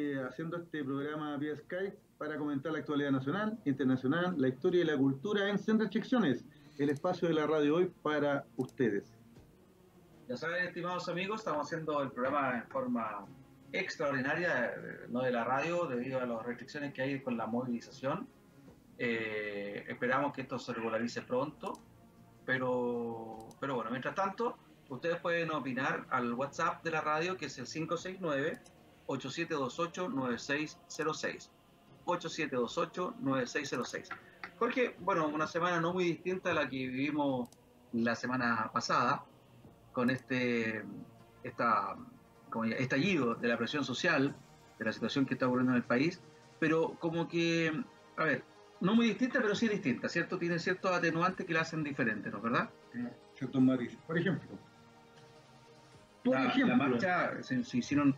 eh, haciendo este programa vía Skype para comentar la actualidad nacional, internacional, la historia y la cultura en Sin Restricciones, el espacio de la radio hoy para ustedes. Ya saben, estimados amigos, estamos haciendo el programa en forma extraordinaria, eh, no de la radio, debido a las restricciones que hay con la movilización. Eh, esperamos que esto se regularice pronto, pero, pero bueno, mientras tanto, ustedes pueden opinar al WhatsApp de la radio, que es el 569-8728-9606. 8728-9606. Jorge, bueno, una semana no muy distinta a la que vivimos la semana pasada, con este esta, como estallido de la presión social, de la situación que está ocurriendo en el país, pero como que, a ver, no muy distinta, pero sí distinta, ¿cierto? Tiene ciertos atenuantes que la hacen diferente, ¿no verdad? Ciertos matices. Por ejemplo. Por la, ejemplo. La marcha se, hicieron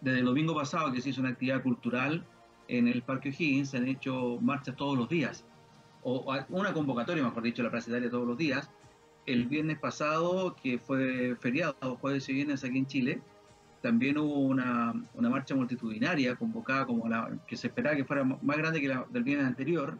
desde el domingo pasado que se hizo una actividad cultural en el Parque O'Higgins, se han hecho marchas todos los días, o una convocatoria, mejor dicho, la Plaza Italia todos los días. El viernes pasado, que fue feriado, jueves y viernes aquí en Chile, también hubo una, una, marcha multitudinaria convocada como la que se esperaba que fuera más grande que la del viernes anterior,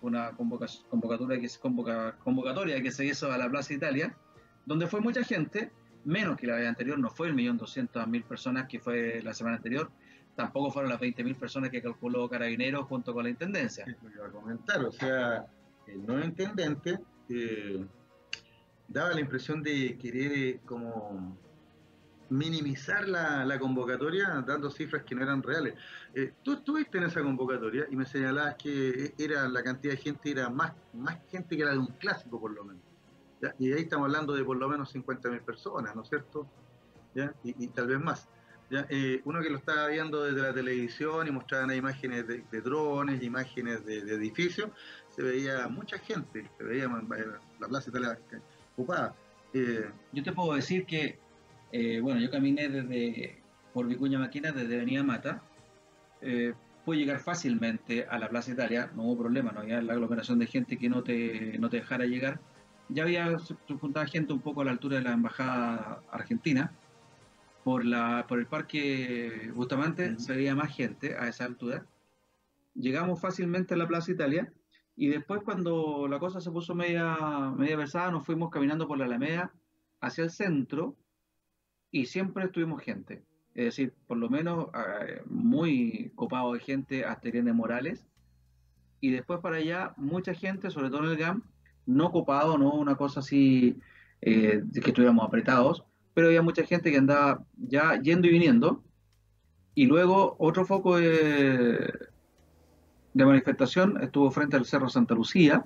una convocatoria que, convoca, convocatoria que se hizo a la Plaza Italia, donde fue mucha gente, menos que la vez anterior, no fue el millón doscientos mil personas que fue la semana anterior, tampoco fueron las 20.000 personas que calculó Carabineros junto con la Intendencia. Lo iba a comentar, o sea, el nuevo intendente eh, daba la impresión de querer eh, como minimizar la, la, convocatoria dando cifras que no eran reales. Eh, tú estuviste en esa convocatoria y me señalabas que era la cantidad de gente era más, más gente que la de un clásico por lo menos. Y ahí estamos hablando de por lo menos 50.000 personas, ¿no es cierto? Y, tal vez más. Eh, uno que lo estaba viendo desde la televisión y mostraban imágenes de, drones, imágenes de, edificios, se veía mucha gente, se veía la plaza Italia ocupada. Eh, Yo te puedo decir que eh, bueno, yo caminé desde por Vicuña Maquina, desde Avenida Mata. Eh, pude llegar fácilmente a la Plaza Italia, no hubo problema, no había la aglomeración de gente que no te, no te dejara llegar. Ya había juntado gente un poco a la altura de la Embajada Argentina. Por, la, por el Parque Bustamante uh se veía más gente a esa altura. Llegamos fácilmente a la Plaza Italia y después cuando la cosa se puso media, media versada nos fuimos caminando por la Alameda hacia el centro y siempre estuvimos gente. Es decir, por lo menos eh, muy copado de gente hasta Irene Morales. Y después para allá, mucha gente, sobre todo en el GAM, no copado, no una cosa así eh, de que estuviéramos apretados, pero había mucha gente que andaba ya yendo y viniendo. Y luego otro foco de, de manifestación estuvo frente al Cerro Santa Lucía,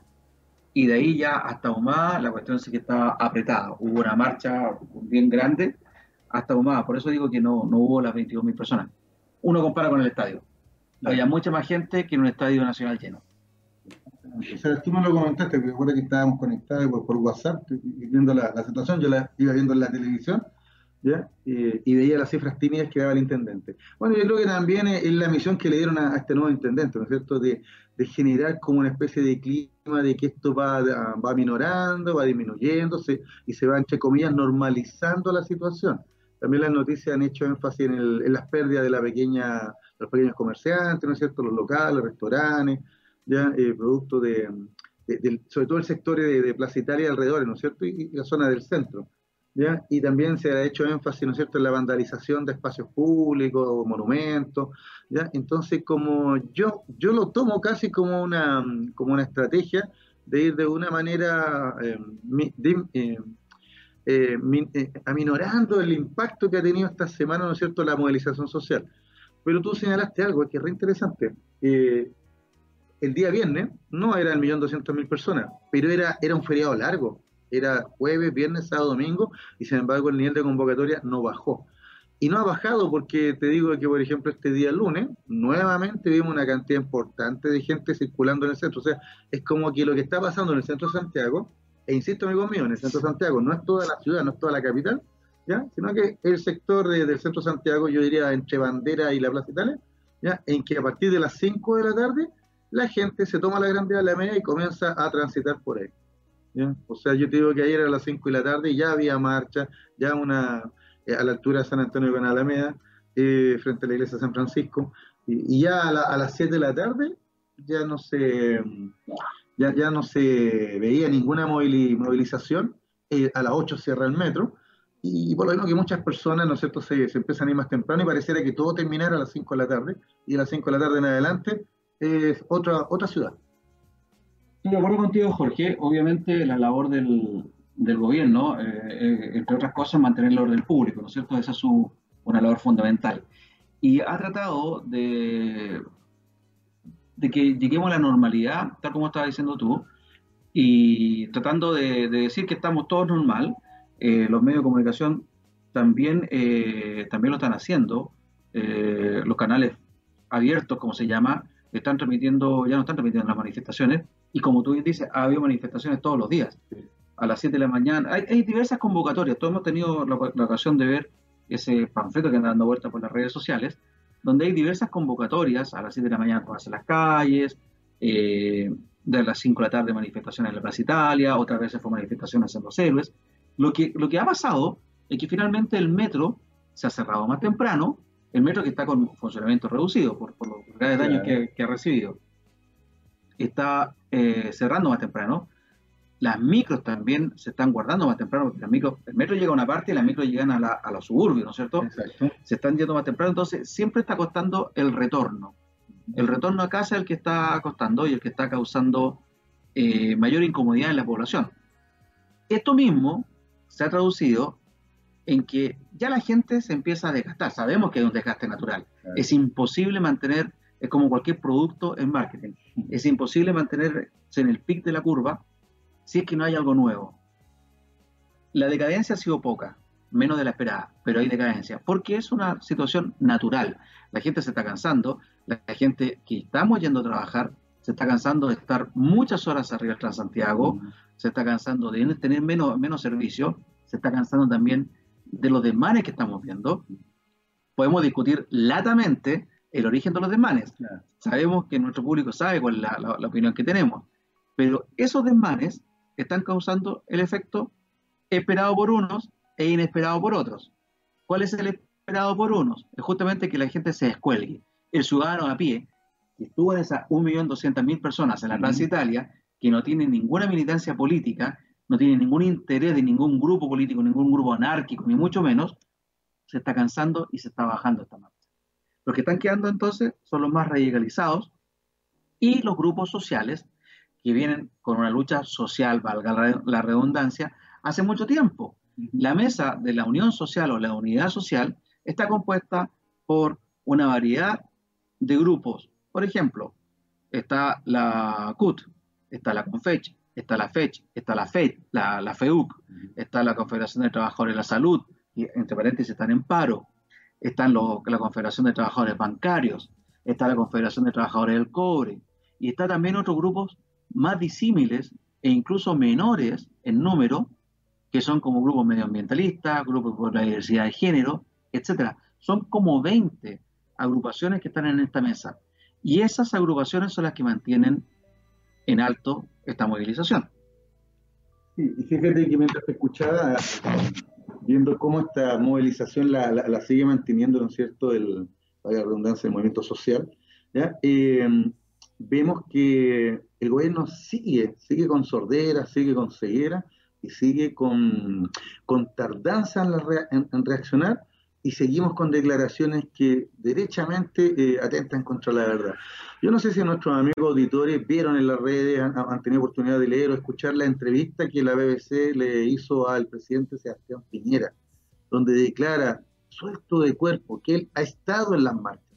y de ahí ya hasta Humada la cuestión sí que estaba apretada. Hubo una marcha bien grande hasta Humada. Por eso digo que no, no hubo las 22.000 personas. Uno compara con el estadio. Había mucha más gente que en un estadio nacional lleno. O sea, tú me lo comentaste, que recuerda que estábamos conectados por, por WhatsApp viendo la, la, situación, yo la iba viendo en la televisión, ¿ya? Y veía las cifras tímidas que daba el intendente. Bueno, yo creo que también es, la misión que le dieron a, a, este nuevo intendente, ¿no es cierto?, de, de, generar como una especie de clima de que esto va, va minorando, va disminuyéndose y se va, entre comillas, normalizando la situación. También las noticias han hecho énfasis en, el, en las pérdidas de la pequeña, los pequeños comerciantes, ¿no es cierto?, los locales, restaurantes, ya eh, producto de, de, sobre todo el sector de, de Plaza y alrededor, ¿no es cierto?, y, la zona del centro. ¿ya? Y también se ha hecho énfasis, ¿no es cierto?, en la vandalización de espacios públicos, monumentos, ¿ya? Entonces, como yo, yo lo tomo casi como una, como una estrategia de ir de una manera eh, de, eh, eh, eh, aminorando el impacto que ha tenido esta semana, ¿no es cierto?, la movilización social. Pero tú señalaste algo que es re interesante. El día viernes no era el millón doscientos mil personas, pero era, era un feriado largo. Era jueves, viernes, sábado, domingo, y sin embargo el nivel de convocatoria no bajó. Y no ha bajado porque te digo que, por ejemplo, este día lunes, nuevamente vimos una cantidad importante de gente circulando en el centro. O sea, es como que lo que está pasando en el centro de Santiago e insisto, amigo mío, en el centro de Santiago no es toda la ciudad, no es toda la capital, sino que el sector de, del centro de Santiago, yo diría entre Bandera y la Plaza Italia, ¿ya? en que a partir de las 5 de la tarde la gente se toma la Gran la media y comienza a transitar por ahí. ¿ya? O sea, yo te digo que ayer a las 5 de la tarde ya había marcha, ya una eh, a la altura de San Antonio con Alameda, eh, frente a la iglesia de San Francisco, y, ya a, las 7 de la tarde ya no se, ya, ya no se veía ninguna movilización, eh, a las 8 cierra el metro, y, por lo menos que muchas personas, ¿no es cierto?, se, se, empiezan a ir más temprano y pareciera que todo terminara a las 5 de la tarde, y a las 5 de la tarde en adelante es otra, otra ciudad. Estoy de acuerdo contigo, Jorge. Obviamente la labor del, del gobierno, eh, eh, entre otras cosas, mantener el orden público, ¿no es cierto? Esa es su, una labor fundamental. Y ha tratado de, de que lleguemos a la normalidad, tal como estabas diciendo tú, y tratando de, decir que estamos todos normal. Eh, los medios de comunicación también, también lo están haciendo. los canales abiertos, como se llama, están transmitiendo, ya no están transmitiendo las manifestaciones, y como tú dices, ha habido manifestaciones todos los días a las 7 de la mañana. Hay, diversas convocatorias. Todos hemos tenido la, ocasión de ver ese panfleto que anda dando vuelta por las redes sociales, donde hay diversas convocatorias a las 7 de la mañana por las calles, eh, de las 5 de la tarde manifestaciones en la Plaza Italia, otras veces fue manifestaciones en los héroes. Lo que, lo que ha pasado es que finalmente el metro se ha cerrado más temprano, el metro que está con funcionamiento reducido por, por los graves daños que, que, ha recibido, está eh, cerrando más temprano, las micros también se están guardando más temprano, porque las micros, el metro llega a una parte y las micros llegan a, la, a los suburbios, ¿no es cierto? Exacto. Se están yendo más temprano, entonces siempre está costando el retorno. El retorno a casa es el que está costando y el que está causando eh, mayor incomodidad en la población. Esto mismo se ha traducido en que ya la gente se empieza a desgastar. Sabemos que hay un desgaste natural. Es imposible mantener, es como cualquier producto en marketing, es imposible mantenerse en el pic de la curva si es que no hay algo nuevo. La decadencia ha sido poca, menos de la esperada, pero hay decadencia, porque es una situación natural. La gente se está cansando, la gente que estamos yendo a trabajar se está cansando de estar muchas horas arriba del Transantiago, se está cansando de tener menos, menos servicio, se está cansando también de los desmanes que estamos viendo. Podemos discutir latamente el origen de los desmanes. Sabemos que nuestro público sabe cuál es la, la opinión que tenemos, pero esos desmanes están causando el efecto esperado por unos e inesperado por otros. ¿Cuál es el esperado por unos? Es justamente que la gente se descuelgue. El ciudadano a pie, que estuvo en esas 1.200.000 personas en la Plaza Italia, que no tiene ninguna militancia política, no tiene ningún interés de ningún grupo político, ningún grupo anárquico, ni mucho menos, se está cansando y se está bajando esta marcha. Los que están quedando entonces son los más radicalizados y los grupos sociales que vienen con una lucha social, valga la redundancia, hace mucho tiempo. La mesa de la unión social o la unidad social está compuesta por una variedad de grupos. Por ejemplo, está la CUT, está la CONFECH, está la FECH, está la FED, la, la FEUC, está la Confederación de Trabajadores de la Salud, y entre paréntesis están en paro, está la Confederación de Trabajadores Bancarios, está la Confederación de Trabajadores del Cobre, y está también otros grupos más disímiles e incluso menores en número, que son como grupos medioambientalistas, grupos por la diversidad de género, etc. Son como 20 agrupaciones que están en esta mesa. Y esas agrupaciones son las que mantienen en alto esta movilización. Sí, y fíjate que mientras te escuchaba, viendo cómo esta movilización la, sigue manteniendo, ¿no es cierto?, el, la redundancia, el movimiento social, ¿ya? Eh, vemos que el gobierno sigue, sigue con sordera, sigue con ceguera y sigue con, con tardanza en, reaccionar y seguimos con declaraciones que derechamente eh, atentan contra la verdad. Yo no sé si nuestros amigos auditores vieron en las redes, han, tenido oportunidad de leer o escuchar la entrevista que la BBC le hizo al presidente Sebastián Piñera, donde declara suelto de cuerpo que él ha estado en las marchas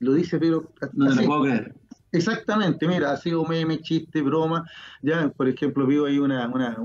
lo dice, pero. No lo puedo creer. Exactamente, mira, ha sido meme, chiste, broma. Ya, por ejemplo, vivo ahí una, una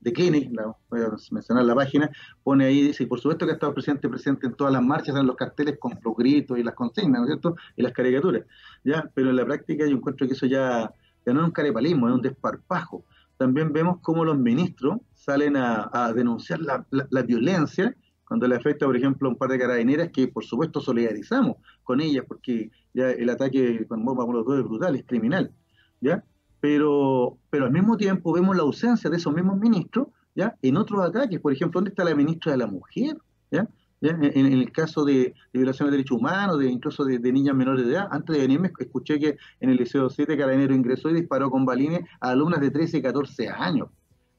de Clinic, voy a mencionar la página, pone ahí, dice, por supuesto que ha estado presente, presente en todas las marchas, en los carteles con los gritos y las consignas, ¿no es cierto? Y las caricaturas. Ya, pero en la práctica yo encuentro que eso ya, ya no es un carepalismo, es un desparpajo. También vemos cómo los ministros salen a, denunciar la, la violencia cuando le afecta, por ejemplo, a un par de carabineras que, por supuesto, solidarizamos con ellas, porque ya el ataque con bomba por los dos es brutal, es criminal, ¿ya? Pero, pero al mismo tiempo vemos la ausencia de esos mismos ministros, ¿ya? En otros ataques, por ejemplo, ¿dónde está la ministra de la Mujer? ¿ya? En, el caso de, violación de derechos humanos, de incluso de, niñas menores de edad. Antes de venirme, escuché que en el Liceo 7 Carabinero ingresó y disparó con balines a alumnas de 13 y 14 años.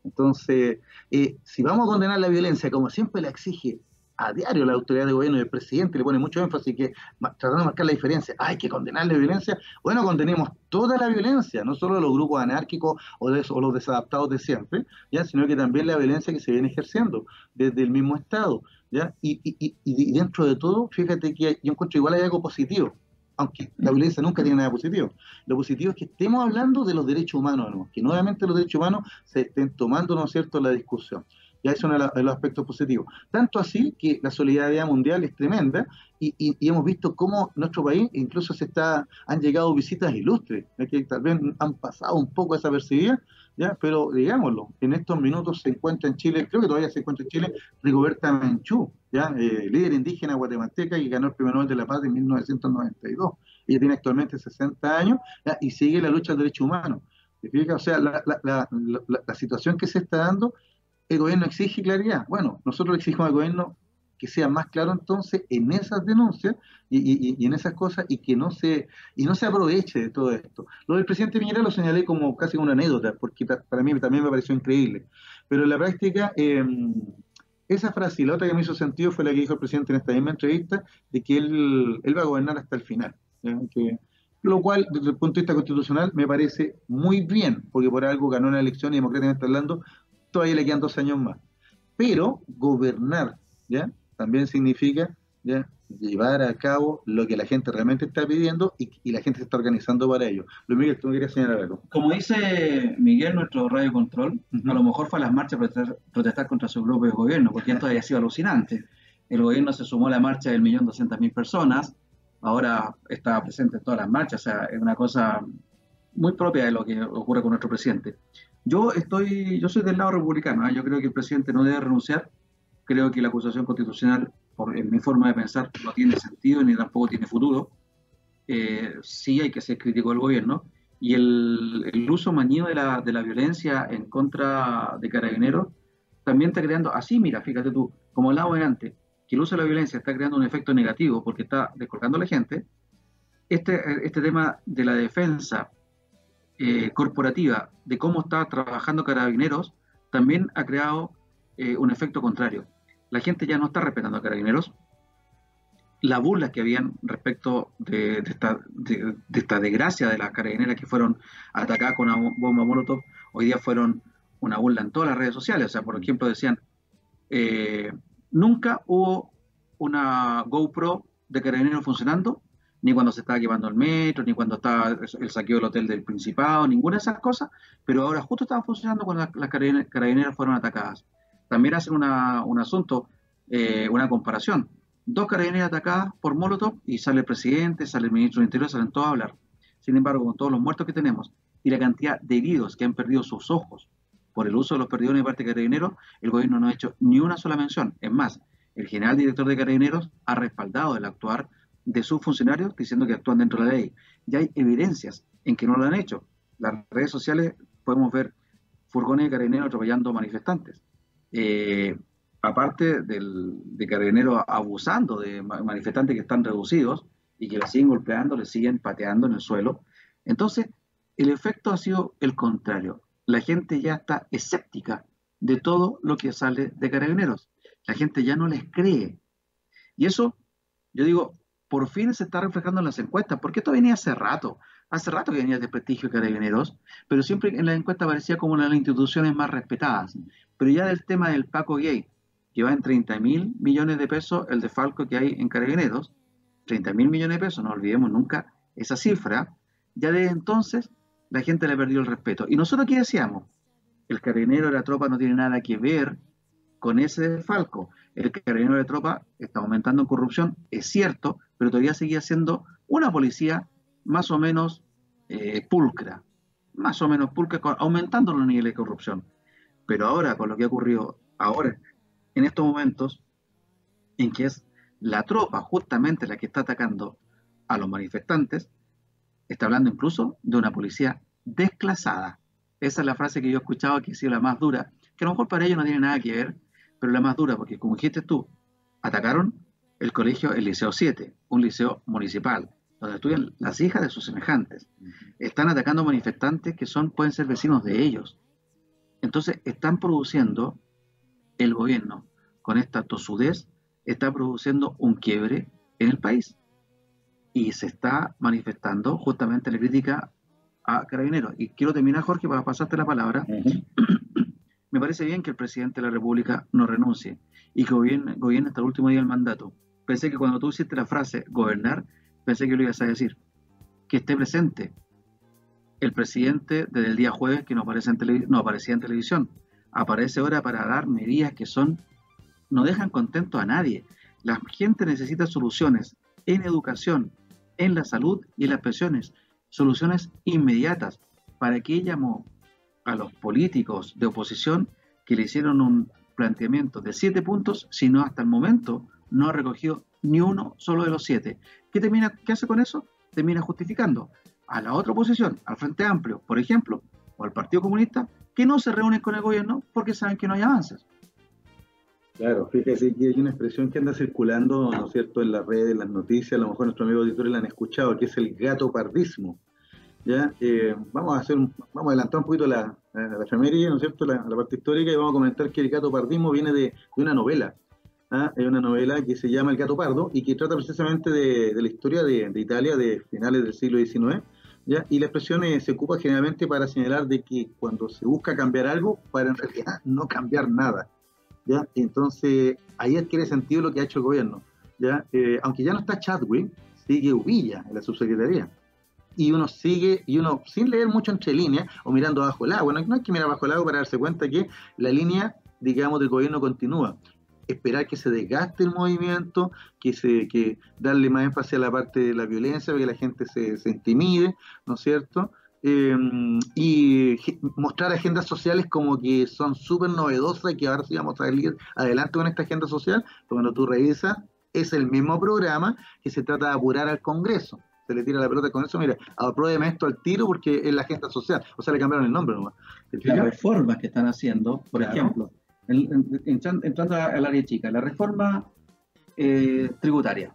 Entonces, eh, si vamos a condenar la violencia como siempre la exige a diario la autoridad de gobierno y el presidente le pone mucho énfasis que tratando de marcar la diferencia, hay que condenar la violencia, bueno, condenemos toda la violencia, no solo los grupos anárquicos o, de, o los desadaptados de siempre, ¿ya? sino que también la violencia que se viene ejerciendo desde el mismo Estado. ¿ya? Y, y, y, dentro de todo, fíjate que yo encuentro igual hay algo positivo, aunque la violencia nunca tiene nada positivo. Lo positivo es que estemos hablando de los derechos humanos, que nuevamente los derechos humanos se estén tomando, ¿no es cierto?, la discusión. Ya es uno de los aspectos positivos. Tanto así que la solidaridad mundial es tremenda y, hemos visto cómo nuestro país incluso se está, han llegado visitas ilustres, que tal vez han pasado un poco esa percibida, ¿ya? pero digámoslo, en estos minutos se encuentra en Chile, creo que todavía se encuentra en Chile, Rigoberta Menchú, ¿ya? Eh, líder indígena guatemalteca y ganó el Premio Nobel de la Paz en 1992. Ella tiene actualmente 60 años y sigue la lucha del derecho humano. O sea, la, la, situación que se está dando el gobierno exige claridad. Bueno, nosotros exigimos al gobierno que sea más claro entonces en esas denuncias y, en esas cosas y que no se y no se aproveche de todo esto. Lo del presidente Piñera lo señalé como casi una anécdota, porque para mí también me pareció increíble. Pero en la práctica, em, esa frase y la otra que me hizo sentido fue la que dijo el presidente en esta misma entrevista, de que él, él va a gobernar hasta el final. lo cual, desde el punto de vista constitucional, me parece muy bien, porque por algo ganó una elección y democráticamente hablando, todavía le quedan dos años más. Pero gobernar, ¿ya? También significa, ¿ya? llevar a cabo lo que la gente realmente está pidiendo y, la gente se está organizando para ello. Luis Miguel, tú me querías señalar algo. Como dice Miguel, nuestro radio control, a lo mejor fue a las marchas para protestar, contra su grupo de gobierno, porque esto había sido alucinante. El gobierno se sumó a la marcha del millón doscientas mil personas, ahora está presente en todas las marchas, o sea, es una cosa muy propia de lo que ocurre con nuestro presidente. Yo estoy, yo soy del lado republicano, ¿eh? yo creo que el presidente no debe renunciar, creo que la acusación constitucional, por, en mi forma de pensar, no tiene sentido ni tampoco tiene futuro. Eh, sí hay que ser crítico del gobierno y el, el uso mañido de la, de la, violencia en contra de carabineros también está creando, así mira, fíjate tú, como hablaba antes, que el uso de la violencia está creando un efecto negativo porque está descolgando a la gente, este, este tema de la defensa eh, corporativa de cómo está trabajando Carabineros también ha creado eh, un efecto contrario. La gente ya no está respetando a Carabineros. La burla que habían respecto de, esta, de, desgracia de las carabineras que fueron atacadas con una bomba Molotov, hoy día fueron una burla en todas las redes sociales. O sea, por ejemplo, decían, eh, nunca hubo una GoPro de carabineros funcionando ni cuando se estaba quemando el metro, ni cuando estaba el saqueo del hotel del Principado, ninguna de esas cosas, pero ahora justo estaba funcionando cuando las, carabineras fueron atacadas. También hacen un asunto, eh, una comparación. Dos carabineras atacadas por Molotov y sale el presidente, sale el ministro del Interior, salen todos a hablar. Sin embargo, con todos los muertos que tenemos y la cantidad de heridos que han perdido sus ojos por el uso de los perdidos de parte de carabineros, el gobierno no ha hecho ni una sola mención. Es más, el general director de carabineros ha respaldado el actuar de sus funcionarios diciendo que actúan dentro de la ley. Ya hay evidencias en que no lo han hecho. Las redes sociales podemos ver furgones de carabineros atropellando manifestantes. Eh, aparte del, de carabineros abusando de manifestantes que están reducidos y que les siguen golpeando, les siguen pateando en el suelo. Entonces, el efecto ha sido el contrario. La gente ya está escéptica de todo lo que sale de carabineros. La gente ya no les cree. Y eso, yo digo, por fin se está reflejando en las encuestas, porque esto venía hace rato, hace rato que venía de prestigio carabineros, pero siempre en la encuesta parecía como una de las instituciones más respetadas. Pero ya del tema del Paco Gay, que va en 30 mil millones de pesos el defalco que hay en carabineros, 30 mil millones de pesos, no olvidemos nunca esa cifra, ya desde entonces la gente le perdió el respeto. Y nosotros aquí decíamos, el carabinero de la tropa no tiene nada que ver con ese desfalco. El carabinero de tropa está aumentando en corrupción, es cierto, pero todavía seguía siendo una policía más o menos eh, pulcra, más o menos pulcra, aumentando los niveles de corrupción. Pero ahora, con lo que ha ocurrido ahora, en estos momentos, en que es la tropa justamente la que está atacando a los manifestantes, está hablando incluso de una policía desclasada. Esa es la frase que yo he escuchado que ha sido la más dura, que a lo mejor para ellos no tiene nada que ver, pero la más dura, porque como dijiste tú, atacaron el colegio, el Liceo 7, un liceo municipal, donde estudian las hijas de sus semejantes. Están atacando manifestantes que son, pueden ser vecinos de ellos. Entonces, están produciendo, el gobierno, con esta tosudez, está produciendo un quiebre en el país. Y se está manifestando justamente la crítica a Carabineros. Y quiero terminar, Jorge, para pasarte la palabra. Me parece bien que el presidente de la República no renuncie y que gobierne, gobierne hasta el último día del mandato. Pensé que cuando tú hiciste la frase gobernar, pensé que lo ibas a decir. Que esté presente el presidente desde el día jueves que no, aparece en no aparecía en televisión. Aparece ahora para dar medidas que son no dejan contento a nadie. La gente necesita soluciones en educación, en la salud y en las pensiones. Soluciones inmediatas. ¿Para que llamó a los políticos de oposición que le hicieron un planteamiento de siete puntos, sino hasta el momento no ha recogido ni uno solo de los siete? ¿Qué, termina, qué hace con eso? Termina justificando a la otra oposición, al Frente Amplio, por ejemplo, o al Partido Comunista, que no se reúnen con el gobierno porque saben que no hay avances. Claro, fíjese que hay una expresión que anda circulando, ¿no es cierto?, en las redes, en las noticias, a lo mejor nuestros amigos auditores la han escuchado, que es el gato pardismo. ¿ya? Eh, vamos a hacer vamos a adelantar un poquito la, la, ¿no es cierto?, la, parte histórica y vamos a comentar que el gato pardismo viene de, una novela. ¿Ah? Es una novela que se llama El gato pardo y que trata precisamente de, la historia de, Italia de finales del siglo XIX. Y la expresión eh, se ocupa generalmente para señalar de que cuando se busca cambiar algo, para en realidad no cambiar nada. ¿ya? Entonces, ahí adquiere sentido lo que ha hecho el gobierno, ¿ya? Eh, aunque ya no está Chadwick, sigue Uvilla en la subsecretaría. Y uno sigue, y uno sin leer mucho entre líneas, o mirando bajo el agua, no, no hay que mirar bajo el agua para darse cuenta que la línea, digamos, del gobierno continúa esperar que se desgaste el movimiento, que se que darle más énfasis a la parte de la violencia, que la gente se, se intimide, ¿no es cierto? Em, y mostrar agendas sociales como que son súper novedosas y que ahora sí vamos a salir adelante con esta agenda social, cuando tú revisas, es el mismo programa que se trata de apurar al Congreso. Se le tira la pelota al Congreso, mira, apruébeme esto al tiro porque es la agenda social. O sea, le cambiaron el nombre nomás. Las reformas que están haciendo, por ejemplo, entrando al área chica, la reforma eh, tributaria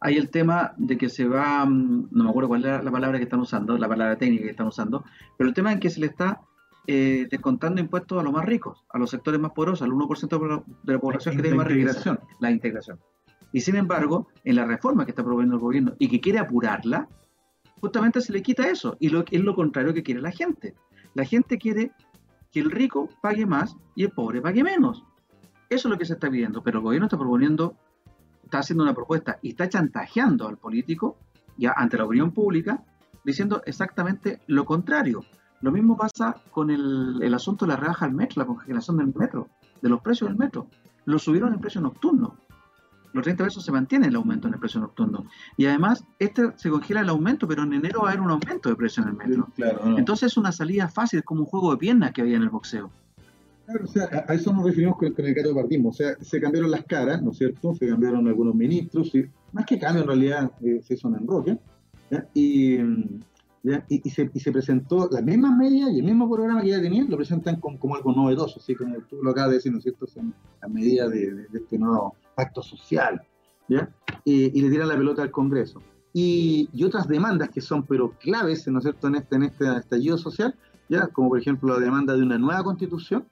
hay el tema de que se va, mm, no me acuerdo cuál es la palabra que están usando, la palabra técnica que están usando, pero el tema es que se le está eh, descontando impuestos a los más ricos, a los sectores más poderosos, al 1% de la población que tiene más riqueza. La integración. Y sin embargo, en la reforma que está proponiendo el gobierno y que quiere apurarla, justamente se le quita eso. Y lo, es lo contrario que quiere la gente. La gente quiere que el rico pague más y el pobre pague menos. Eso es lo que se está pidiendo, pero el gobierno está proponiendo está haciendo una propuesta y está chantajeando al político ya ante la opinión pública diciendo exactamente lo contrario. Lo mismo pasa con el, el asunto de la rebaja al metro, la congelación del metro, de los precios del metro. Lo subieron en precio nocturno. Los 30 pesos se mantiene el aumento en el precio nocturno. Y además, este se congela el aumento, pero en enero va a haber un aumento de precio en el metro. Entonces es una salida fácil, como un juego de piernas que había en el boxeo. Claro, o sea, a eso nos referimos con, el gato de partismo. O sea, se cambiaron las caras, ¿no es cierto? Se cambiaron algunos ministros, y más que cambio en realidad eh, se hizo un enroque. Y, Y, se, y, se, presentó las mismas medidas y el mismo programa que ya tenían, lo presentan como, algo novedoso, así como tú lo acabas de decir, ¿no es cierto? Son las medidas de, este nuevo pacto social, ¿ya? Y, le tiran la pelota al Congreso. Y, otras demandas que son, pero claves, ¿no es cierto?, en este, en este estallido social, ¿ya? Como por ejemplo la demanda de una nueva constitución,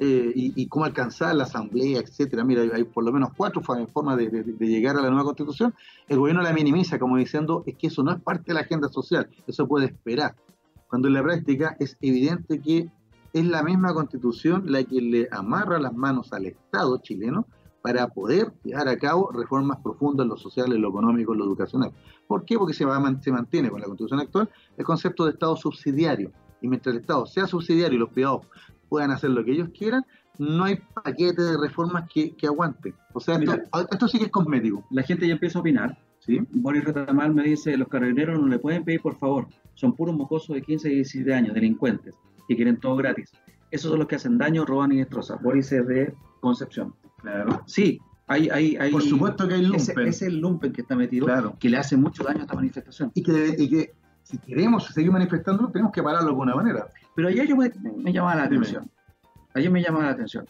eh, y, cómo alcanzar la asamblea, etcétera. Mira, hay, por lo menos cuatro formas de, llegar a la nueva constitución. El gobierno la minimiza como diciendo es que eso no es parte de la agenda social, eso puede esperar. Cuando en la práctica es evidente que es la misma constitución la que le amarra las manos al Estado chileno para poder llevar a cabo reformas profundas en lo social, en lo económico, en lo educacional. ¿Por qué? Porque se, va, se mantiene con la constitución actual el concepto de Estado subsidiario. Y mientras el Estado sea subsidiario y los privados puedan hacer lo que ellos quieran, no hay paquete de reformas que, que aguanten. O sea, esto, sí que es cosmético. La gente ya empieza a opinar. ¿sí? Boris Retamal me dice, los carabinieri no le pueden pedir, por favor, son puros mocosos de 15 y 17 años, delincuentes, que quieren todo gratis. Esos son los que hacen daño, roban y destrozan. Boris es de Concepción. Claro. Sí, hay, hay, hay, Por supuesto que hay lumpen. Es el lumpen que está metido, claro. que le hace mucho daño a esta manifestación. Y que, y que si queremos seguir manifestando, tenemos que pararlo de alguna manera. Pero ayer yo me, llamaba la atención. Ayer me llamaba la atención.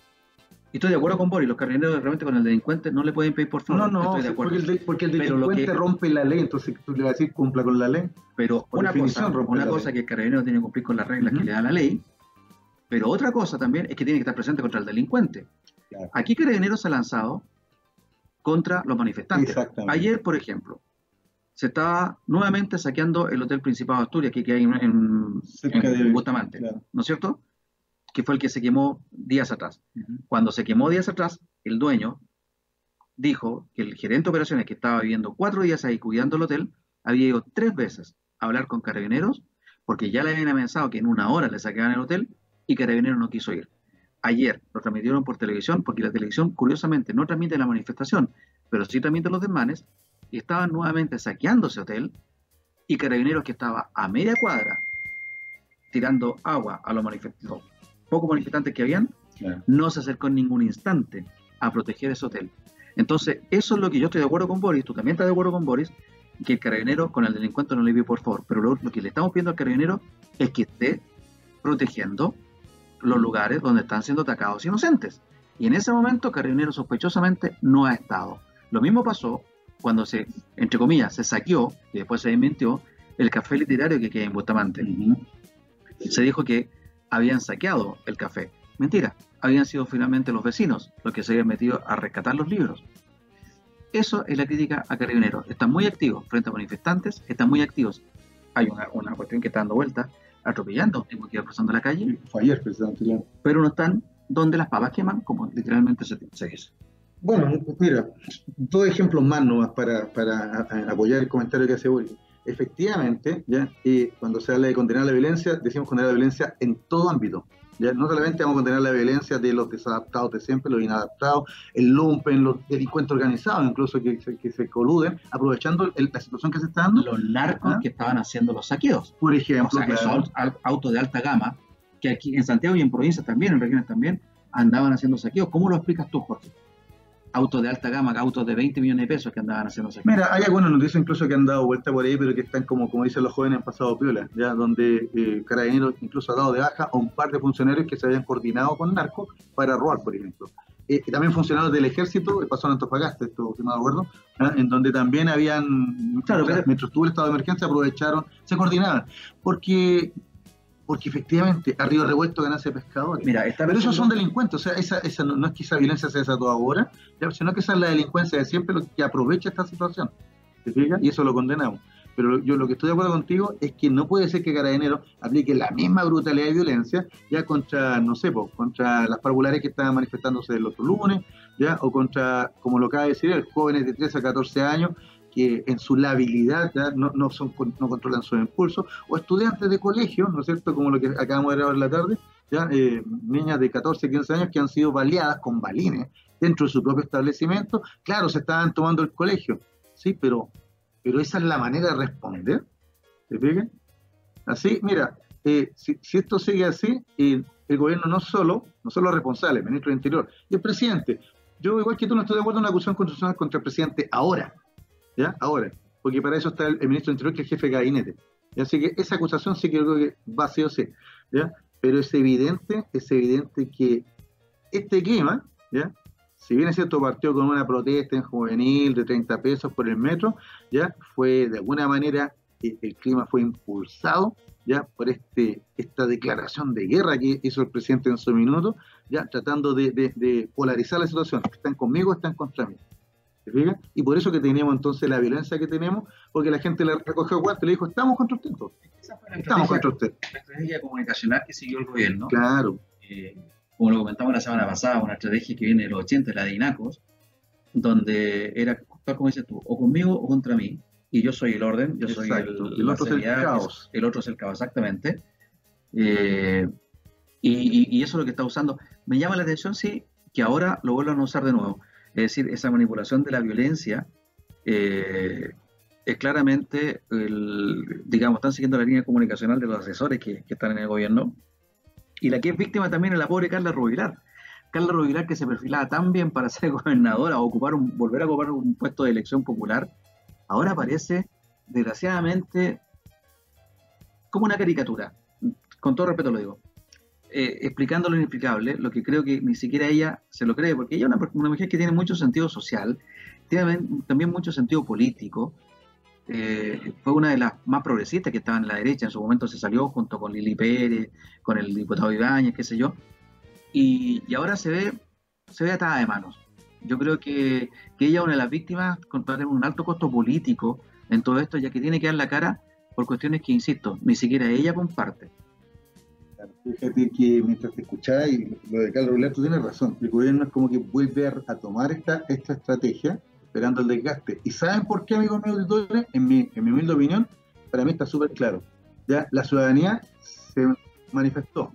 Y estoy de acuerdo con Boris, los carabineros realmente con el delincuente no le pueden pedir por favor. No, no, estoy de acuerdo. porque, el, de- porque el delincuente rompe la ley, entonces tú le vas a decir cumpla con la ley. Pero por una cosa, una cosa ley. que el carabinero tiene que cumplir con las reglas que le da la ley, pero otra cosa también es que tiene que estar presente contra el delincuente. Claro. Aquí Carabineros se ha lanzado contra los manifestantes. Ayer, por ejemplo, se estaba nuevamente saqueando el Hotel Principado de Asturias, que, que hay en, en- Cerca en de- Bustamante, Claro. ¿no es cierto? Que fue el que se quemó días atrás. Cuando se quemó días atrás, el dueño dijo que el gerente de operaciones que estaba viviendo cuatro días ahí cuidando el hotel, había ido tres veces a hablar con carabineros porque ya le habían amenazado que en una hora le saqueaban el hotel y carabineros no quiso ir. Ayer lo transmitieron por televisión porque la televisión curiosamente no transmite la manifestación, pero sí transmite los desmanes y estaban nuevamente saqueando ese hotel y carabineros que estaba a media cuadra tirando agua a los manifestantes, pocos manifestantes que habían, Claro. no se acercó en ningún instante a proteger ese hotel. Entonces, eso es lo que yo estoy de acuerdo con Boris, tú también estás de acuerdo con Boris, que el carabinero con el delincuente no le vio por favor, pero lo, lo que le estamos pidiendo al carabinero es que esté protegiendo los lugares donde están siendo atacados inocentes. Y en ese momento, carabinero sospechosamente no ha estado. Lo mismo pasó cuando se, entre comillas, se saqueó, y después se desmintió, el café literario que queda en Bustamante se dijo que habían saqueado el café. Mentira, habían sido finalmente los vecinos los que se habían metido a rescatar los libros. Eso es la crítica a Carabineros. Están muy activos frente a manifestantes, están muy activos. Hay una, una cuestión que está dando vuelta, atropellando a un tipo que iba cruzando la calle, Fue ayer, precisamente. pero no están donde las papas queman, como literalmente se, se dice. Bueno, mira, dos ejemplos más nomás para, para apoyar el comentario que hace Boris. Efectivamente, ¿ya? Y cuando se habla de condenar la violencia, decimos condenar la violencia en todo ámbito. ¿Ya? No solamente vamos a condenar la violencia de los desadaptados de siempre, los inadaptados, el lumpen, los delincuentes organizados, incluso que, se- que se coluden, aprovechando el- la situación que se está dando. Los narcos ¿Ah? que estaban haciendo los saqueos. Por O ejemplo, sea, esos claro. al- autos de alta gama, que aquí en Santiago y en provincias también, en regiones también, andaban haciendo saqueos. ¿Cómo lo explicas tú, Jorge? Autos de alta gama, autos de 20 millones de pesos que andaban haciendo. Mira, hay algunas noticias incluso que han dado vuelta por ahí, pero que están como, como dicen los jóvenes, han pasado piola, ya donde eh, Carabineros incluso ha dado de baja a un par de funcionarios que se habían coordinado con narcos para robar, por ejemplo. Eh, también funcionarios del ejército, eh, pasó en Antofagasta, esto, si no acuerdo, en donde también habían, Claro, mientras estuvo el estado de emergencia, aprovecharon, se coordinaban, porque porque efectivamente a río revuelto ganancia pescadores. Mira, está Pero esos son delincuentes, o sea, esa, esa no, no es que esa violencia sea esa toda ahora, sino que esa es la delincuencia de siempre lo que aprovecha esta situación. ¿Te fijas? Y eso lo condenamos. Pero yo lo que estoy de acuerdo contigo es que no puede ser que Carabineros aplique la misma brutalidad de violencia ya contra, no sé, po, contra las parvulares que estaban manifestándose el otro lunes, ya, o contra, como lo acaba de decir, él, jóvenes de 13 a 14 años que en su labilidad no, no, son, no controlan sus impulsos, o estudiantes de colegio, ¿no es cierto? Como lo que acabamos de ahora en la tarde, ya, eh, niñas de 14, 15 años que han sido baleadas con balines dentro de su propio establecimiento. Claro, se estaban tomando el colegio, sí, pero, pero esa es la manera de responder. ¿Te fijas? Así, mira, eh, si, esto sigue así, eh, el gobierno no solo, no solo es responsable, el ministro del Interior y el presidente. Yo, igual que tú, no estoy de acuerdo en una acusación constitucional contra el presidente ahora, Ahora, porque para eso está el, ministro del Interior, que es jefe de gabinete. ¿ya? Así que esa acusación sí que creo que va sí o sí, ¿ya? Pero es evidente, es evidente que este clima, ¿ya? Si bien es cierto, partió con una protesta en juvenil de 30 pesos por el metro, ¿ya? Fue de alguna manera, el clima fue impulsado, ¿ya? Por este, esta declaración de guerra que hizo el presidente en su minuto, ¿ya? Tratando de, de- de polarizar la situación. Están conmigo, están contra mí. ¿Se fijan? Y por eso que teníamos entonces la violencia que tenemos, porque la gente le recogió guante y le dijo, estamos contra usted, entonces. Esa fue la estamos contra usted. la estrategia comunicacional que siguió el gobierno. Claro, Eh, como lo comentamos la semana pasada, una estrategia que viene de los 80, la de INACOS, donde era, tal como dices tú, o conmigo o contra mí, y yo soy el orden, yo soy Exacto. el, Y el la otro es el seriedad, caos. el otro es el caos, exactamente. Eh, y, y- y eso es lo que está usando. Me llama la atención, sí, que ahora lo vuelvan a usar de nuevo. Es decir, esa manipulación de la violencia eh, es claramente, el, digamos, están siguiendo la línea comunicacional de los asesores que, están en el gobierno. Y la que es víctima también es la pobre Carla Rubilar. Carla Rubilar que se perfilaba tan bien para ser gobernadora o ocupar un, volver a ocupar un puesto de elección popular, ahora aparece, desgraciadamente, como una caricatura. Con todo respeto lo digo. Eh, explicando lo inexplicable, lo que creo que ni siquiera ella se lo cree, porque ella es una, mujer que tiene mucho sentido social, tiene también mucho sentido político, eh, fue una de las más progresistas que estaba en la derecha, en su momento se salió junto con Lili Pérez, con el diputado Ibáñez, qué sé yo, y, y ahora se ve, se ve atada de manos. Yo creo que, que ella es una de las víctimas con un alto costo político en todo esto, ya que tiene que dar la cara por cuestiones que, insisto, ni siquiera ella comparte. Fíjate que mientras te escuchaba y lo de Carlos Ruler, tú tienes razón. El gobierno es como que vuelve a, tomar esta, esta estrategia esperando el desgaste. ¿Y saben por qué, amigos míos auditores? En mi, en mi humilde opinión, para mí está súper claro. Ya la ciudadanía se manifestó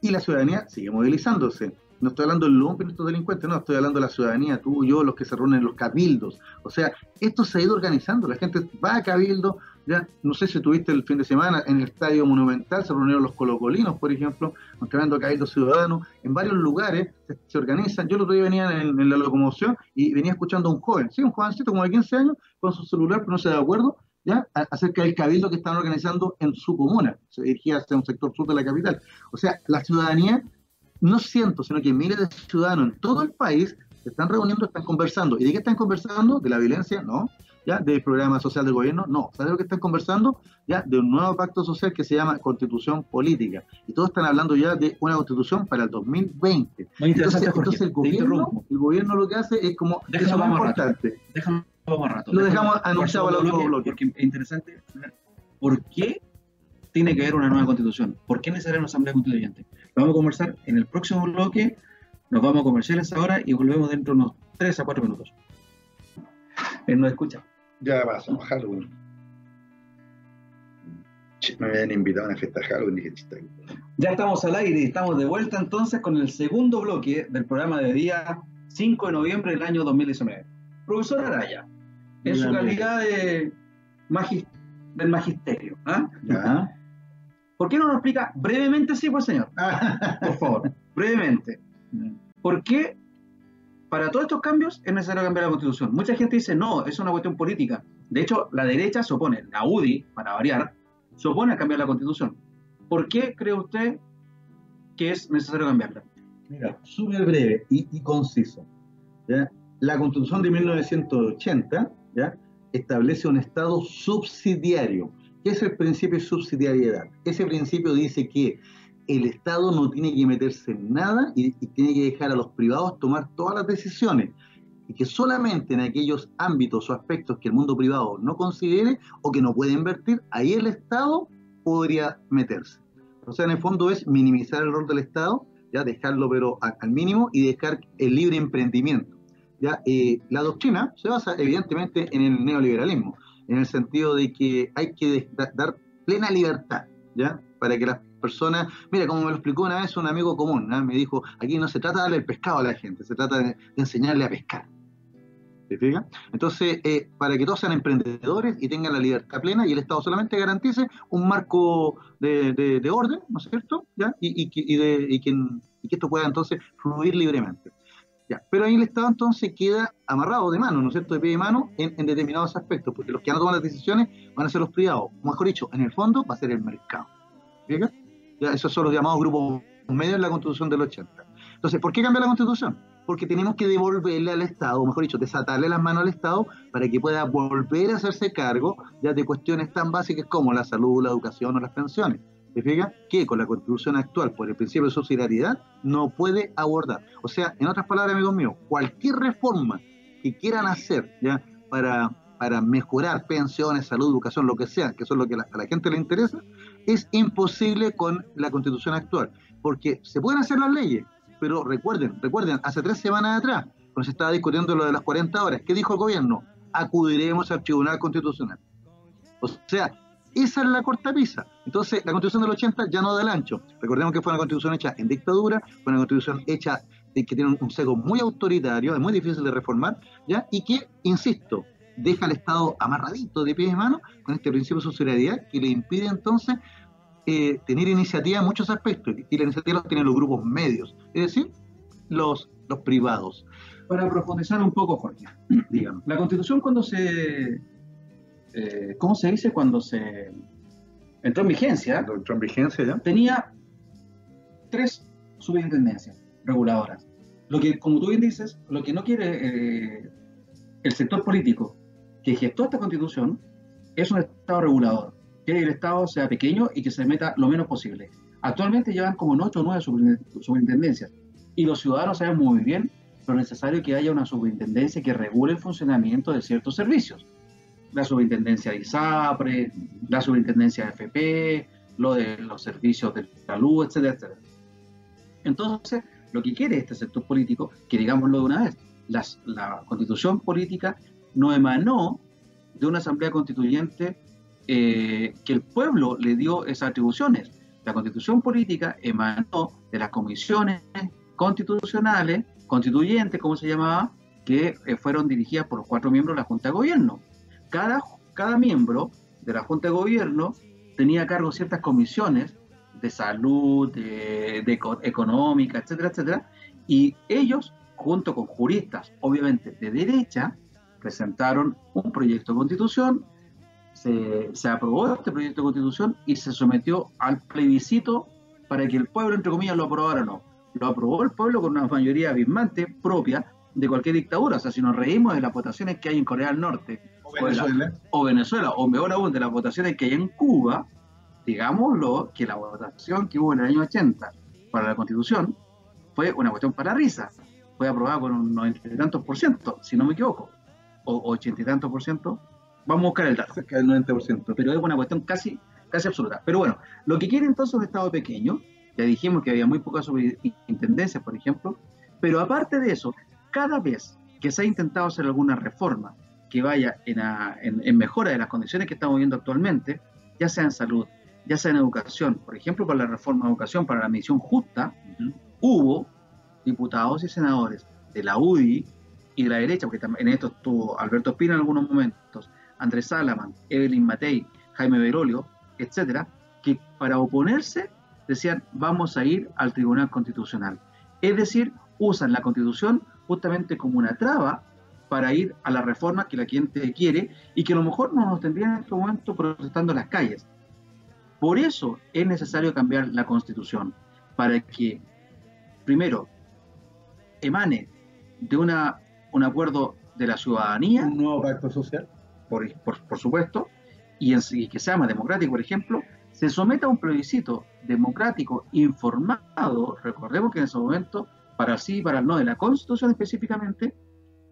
y la ciudadanía sigue movilizándose. No estoy hablando del lumpen, estos delincuentes, no, estoy hablando de la ciudadanía, tú, yo, los que se reúnen en los cabildos. O sea, esto se ha ido organizando, la gente va a cabildo, ya, no sé si tuviste el fin de semana en el Estadio Monumental, se reunieron los colocolinos, por ejemplo, creando cabildos ciudadanos, en varios lugares se, organizan. Yo el otro día venía en, la locomoción y venía escuchando a un joven, sí, un jovencito como de 15 años, con su celular, pero no se da acuerdo, ¿ya? acerca del cabildo que están organizando en su comuna, se dirigía hacia un sector sur de la capital. O sea, la ciudadanía no cientos, sino que miles de ciudadanos en todo el país se están reuniendo, están conversando. ¿Y de qué están conversando? ¿De la violencia? No. ¿Ya? ¿Del programa social del gobierno? No. ¿Sabes lo que están conversando? Ya, de un nuevo pacto social que se llama Constitución Política. Y todos están hablando ya de una constitución para el 2020. entonces, entonces el, gobierno, el gobierno lo que hace es como... Déjalo más cortante. Déjalo más rato. Lo dejamos anunciado a los bloque, Porque es interesante. ¿Por qué tiene que haber una nueva constitución? ¿Por qué es necesaria una asamblea constituyente? Lo vamos a conversar en el próximo bloque. Nos vamos a comerciales ahora y volvemos dentro de unos 3 a 4 minutos. Él nos escucha. Ya pasamos Halloween. Me habían invitado a una fiesta de Halloween y dije, Ya estamos al aire y estamos de vuelta entonces con el segundo bloque del programa de día 5 de noviembre del año 2019. Profesor Araya, en su calidad de del magisterio, ¿ah? ¿Por qué no nos explica brevemente, sí, pues señor? Por favor, brevemente. ¿Por qué para todos estos cambios es necesario cambiar la constitución? Mucha gente dice, no, es una cuestión política. De hecho, la derecha se opone, la UDI, para variar, se opone a cambiar la constitución. ¿Por qué cree usted que es necesario cambiarla? Mira, súper breve y, conciso. La constitución de 1980 ¿ya? establece un Estado subsidiario ¿Qué es el principio de subsidiariedad? Ese principio dice que el Estado no tiene que meterse en nada y, tiene que dejar a los privados tomar todas las decisiones y que solamente en aquellos ámbitos o aspectos que el mundo privado no considere o que no puede invertir, ahí el Estado podría meterse. O sea, en el fondo es minimizar el rol del Estado, ya dejarlo pero al mínimo y dejar el libre emprendimiento. Ya, eh, la doctrina se basa evidentemente en el neoliberalismo en el sentido de que hay que dar plena libertad, ¿ya? Para que las personas, mira, como me lo explicó una vez un amigo común, me dijo, aquí no se trata de darle el pescado a la gente, se trata de, enseñarle a pescar. ¿Se fija? Entonces, eh, para que todos sean emprendedores y tengan la libertad plena y el Estado solamente garantice un marco de, orden, ¿no es cierto? Y, y, y, que, esto pueda entonces fluir libremente. Pero ahí el Estado entonces queda amarrado de mano, ¿no es cierto?, de pie de mano en, determinados aspectos, porque los que van a tomar las decisiones van a ser los privados. Mejor dicho, en el fondo va a ser el mercado. ¿Fíjate? Esos son los llamados grupos medios en la Constitución del 80. Entonces, ¿por qué cambiar la Constitución? Porque tenemos que devolverle al Estado, o mejor dicho, desatarle las manos al Estado para que pueda volver a hacerse cargo ya de cuestiones tan básicas como la salud, la educación o las pensiones. ¿Se fija? Que con la constitución actual, por el principio de subsidiariedad, no puede abordar. O sea, en otras palabras, amigos míos, cualquier reforma que quieran hacer ¿ya? Para, para mejorar pensiones, salud, educación, lo que sea, que eso es lo que a la gente le interesa, es imposible con la constitución actual. Porque se pueden hacer las leyes, pero recuerden, recuerden, hace tres semanas atrás, cuando se estaba discutiendo lo de las 40 horas, ¿qué dijo el gobierno? Acudiremos al Tribunal Constitucional. O sea, esa es la cortapisa. Entonces, la constitución del 80 ya no da el ancho. Recordemos que fue una constitución hecha en dictadura, fue una constitución hecha que tiene un, sesgo muy autoritario, es muy difícil de reformar, ¿ya? Y que, insisto, deja al Estado amarradito de pies y manos con este principio de subsidiariedad que le impide entonces eh, tener iniciativa en muchos aspectos. Y la iniciativa la tienen los grupos medios, es decir, los, los privados. Para profundizar un poco, Jorge, digamos, la constitución cuando se eh, ¿cómo se dice? Cuando se entró en vigencia. Entró en vigencia ya. Tenía, tres superintendencias reguladoras. Lo que, como tú bien dices, lo que no quiere eh, el sector político que gestó esta constitución es un Estado regulador, que el Estado sea pequeño y que se meta lo menos posible. Actualmente llevan como 8 o 9 superintendencias y los ciudadanos saben muy bien lo necesario que haya una superintendencia que regule el funcionamiento de ciertos servicios. La superintendencia de ISAPRE, la superintendencia de FP, lo de los servicios de salud, etcétera, etcétera. Entonces, lo que quiere este sector político, que digámoslo de una vez, la constitución política no emanó de una asamblea constituyente eh, que el pueblo le dio esas atribuciones. La constitución política emanó de las comisiones constitucionales, constituyentes, como se llamaba, que eh, fueron dirigidas por los cuatro miembros de la Junta de Gobierno. Cada, cada miembro de la Junta de Gobierno tenía a cargo ciertas comisiones de salud, de, de económica, etcétera, etcétera, y ellos, junto con juristas, obviamente de derecha, presentaron un proyecto de constitución, se, se, aprobó este proyecto de constitución y se sometió al plebiscito para que el pueblo, entre comillas, lo aprobara o no. Lo aprobó el pueblo con una mayoría abismante propia de cualquier dictadura. O sea, si nos reímos de las votaciones que hay en Corea del Norte, o Venezuela, o, Venezuela, o mejor aún de las votaciones que hay en Cuba, digámoslo, que la votación que hubo en el año 80 para la constitución fue una cuestión para risa. Fue aprobada con un noventa y tantos por ciento, si no me equivoco o ochenta y tantos por ciento. Vamos a buscar el dato. Cerca del 90%. Pero es una cuestión casi, casi absoluta. Pero bueno, lo que quiere entonces un Estado pequeño, ya dijimos que había muy pocas superintendencias, por ejemplo, pero aparte de eso, cada vez que se ha intentado hacer alguna reforma que vaya en, mejora de las condiciones que estamos viendo actualmente, ya sea en salud, ya sea en educación, por ejemplo, para la reforma de educación, para la misión justa, hubo diputados y senadores de la UDI, y de la derecha, porque en esto estuvo Alberto Espina en algunos momentos, Andrés Salaman, Evelyn Matei, Jaime Berolio, etcétera, que para oponerse decían vamos a ir al Tribunal Constitucional. Es decir, usan la Constitución justamente como una traba para ir a la reforma que la gente quiere y que a lo mejor no nos tendrían en este momento protestando en las calles. Por eso es necesario cambiar la Constitución, para que, primero, emane de una un acuerdo de la ciudadanía. Un nuevo pacto social. Por, por, supuesto, y, en, que sea más democrático, por ejemplo, se someta a un plebiscito democrático informado, recordemos que en ese momento, para sí y para el no de la Constitución específicamente,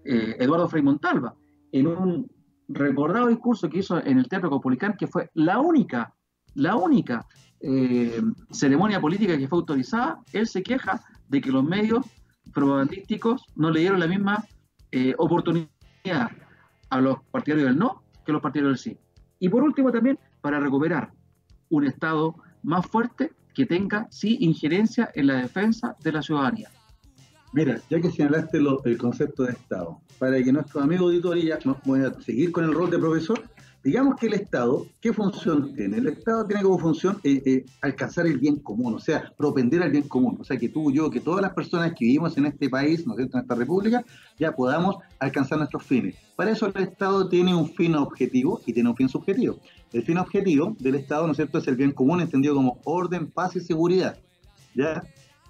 eh, Eduardo Frei Montalva, en un recordado discurso que hizo en el Teatro Copulicán, que fue la única, la única eh, ceremonia política que fue autorizada, él se queja de que los medios propagandísticos no le dieron la misma eh, oportunidad a los partidarios del no que a los partidarios del sí. Y por último también, para recuperar un Estado más fuerte que tenga, sí, injerencia en la defensa de la ciudadanía. Mira, ya que señalaste el concepto de Estado, para que nuestros amigos auditores ya nos voy a seguir con el rol de profesor, digamos que el Estado, ¿qué función tiene? El Estado tiene como función eh, eh, alcanzar el bien común, o sea, propender al bien común. O sea, que tú, yo, que todas las personas que vivimos en este país, ¿no es cierto?, en esta república, ya podamos alcanzar nuestros fines. Para eso el Estado tiene un fin objetivo y tiene un fin subjetivo. El fin objetivo del Estado, ¿no es cierto?, es el bien común entendido como orden, paz y seguridad. ¿Ya?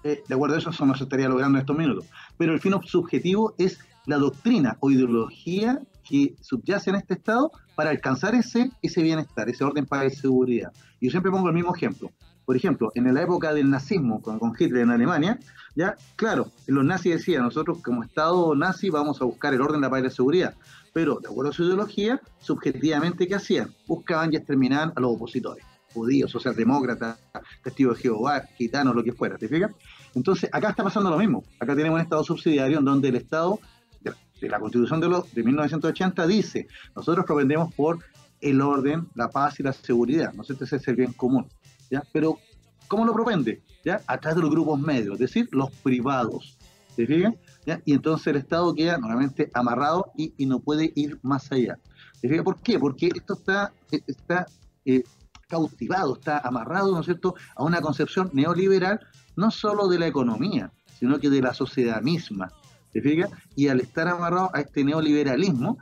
Eh, de acuerdo a eso, eso no se estaría logrando en estos minutos. Pero el fin subjetivo es la doctrina o ideología que subyace en este Estado para alcanzar ese, ese bienestar, ese orden para seguridad. Y yo siempre pongo el mismo ejemplo. Por ejemplo, en la época del nazismo, con, con Hitler en Alemania, ya, claro, los nazis decían, nosotros como Estado nazi vamos a buscar el orden, la paz y la seguridad. Pero, de acuerdo a su ideología, subjetivamente, ¿qué hacían? Buscaban y exterminaban a los opositores, judíos, socialdemócratas, testigos de Jehová, gitanos, lo que fuera, ¿te fijas? Entonces, acá está pasando lo mismo. Acá tenemos un Estado subsidiario en donde el Estado la Constitución de, los, de 1980 dice, nosotros propendemos por el orden, la paz y la seguridad, ¿no sé, ese es el bien común, ¿ya? Pero, ¿cómo lo propende? ¿Ya? A través de los grupos medios, es decir, los privados, ¿se fijan? ¿Ya? Y entonces el Estado queda nuevamente amarrado y, no puede ir más allá. ¿Se fijan por qué? Porque esto está, está eh, cautivado, está amarrado, ¿no es cierto?, a una concepción neoliberal, no solo de la economía, sino que de la sociedad misma. ¿Se fija? Y al estar amarrado a este neoliberalismo,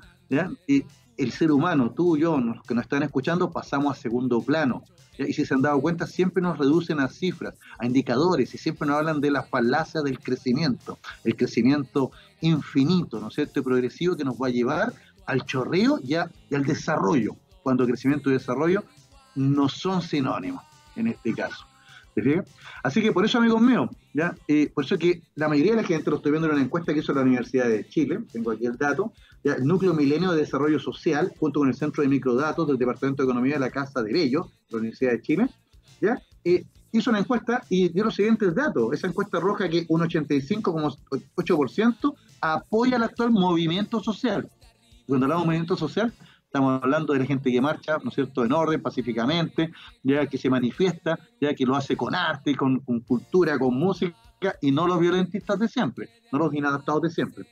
el ser humano, tú y yo, los que nos están escuchando, pasamos a segundo plano. Y si se han dado cuenta, siempre nos reducen a cifras, a indicadores, y siempre nos hablan de la falacia del crecimiento, el crecimiento infinito, ¿no es cierto?, progresivo que nos va a llevar al chorreo y, y al desarrollo, cuando crecimiento y desarrollo no son sinónimos en este caso. Así que por eso, amigos míos, por eso que la mayoría de la gente, lo estoy viendo en una encuesta que hizo la Universidad de Chile, tengo aquí el dato, el Núcleo Milenio de Desarrollo Social, junto con el Centro de Microdatos del Departamento de Economía de la Casa de Bello, de la Universidad de Chile, hizo una encuesta y dio los siguientes datos. Esa encuesta roja que un 85,8% apoya el actual movimiento social. Cuando hablamos de movimiento social, Estamos hablando de la gente que marcha, ¿no es cierto?, en orden, pacíficamente, ya que se manifiesta, ya que lo hace con arte, con, cultura, con música, y no los violentistas de siempre, no los inadaptados de siempre.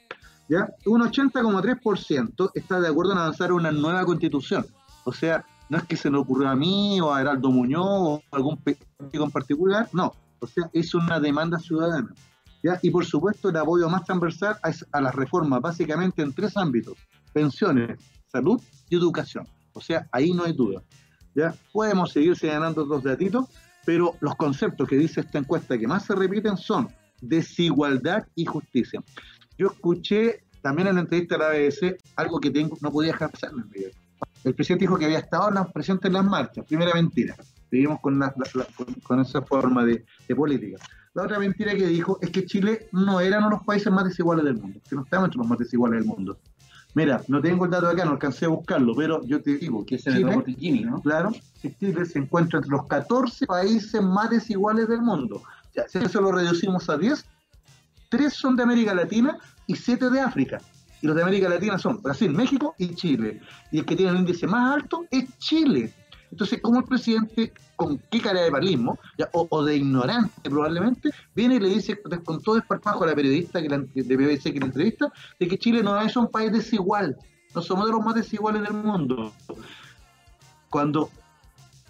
¿ya? Un 80,3% está de acuerdo en avanzar una nueva constitución. O sea, no es que se le ocurrió a mí o a Heraldo Muñoz o a algún político en particular, no. O sea, es una demanda ciudadana. ¿ya? Y por supuesto, el apoyo más transversal a las reformas, básicamente en tres ámbitos: pensiones, salud y educación. O sea, ahí no hay duda. ¿ya? Podemos seguir señalando otros datitos, pero los conceptos que dice esta encuesta que más se repiten son desigualdad y justicia. Yo escuché también en la entrevista de la BBC algo que no podía dejar pasar El presidente dijo que había estado presente en las marchas. Primera mentira. Seguimos con, esa forma de, política. La otra mentira que dijo es que Chile no era uno de los países más desiguales del mundo, que no estamos entre los más desiguales del mundo. Mira, no tengo el dato acá, no alcancé a buscarlo, pero yo te digo que Chile, ¿no? Claro, Chile se encuentra entre los 14 países más desiguales del mundo. Ya, si eso lo reducimos a 10, 3 son de América Latina y 7 de África. Y los de América Latina son Brasil, México y Chile. Y el que tiene el índice más alto es Chile. Entonces, ¿cómo el presidente, con qué cara de palismo, o, de ignorante probablemente, viene y le dice con todo esparpajo a la periodista que la, de BBC que la entrevista, de que Chile no es un país desigual, no somos de los más desiguales del mundo? Cuando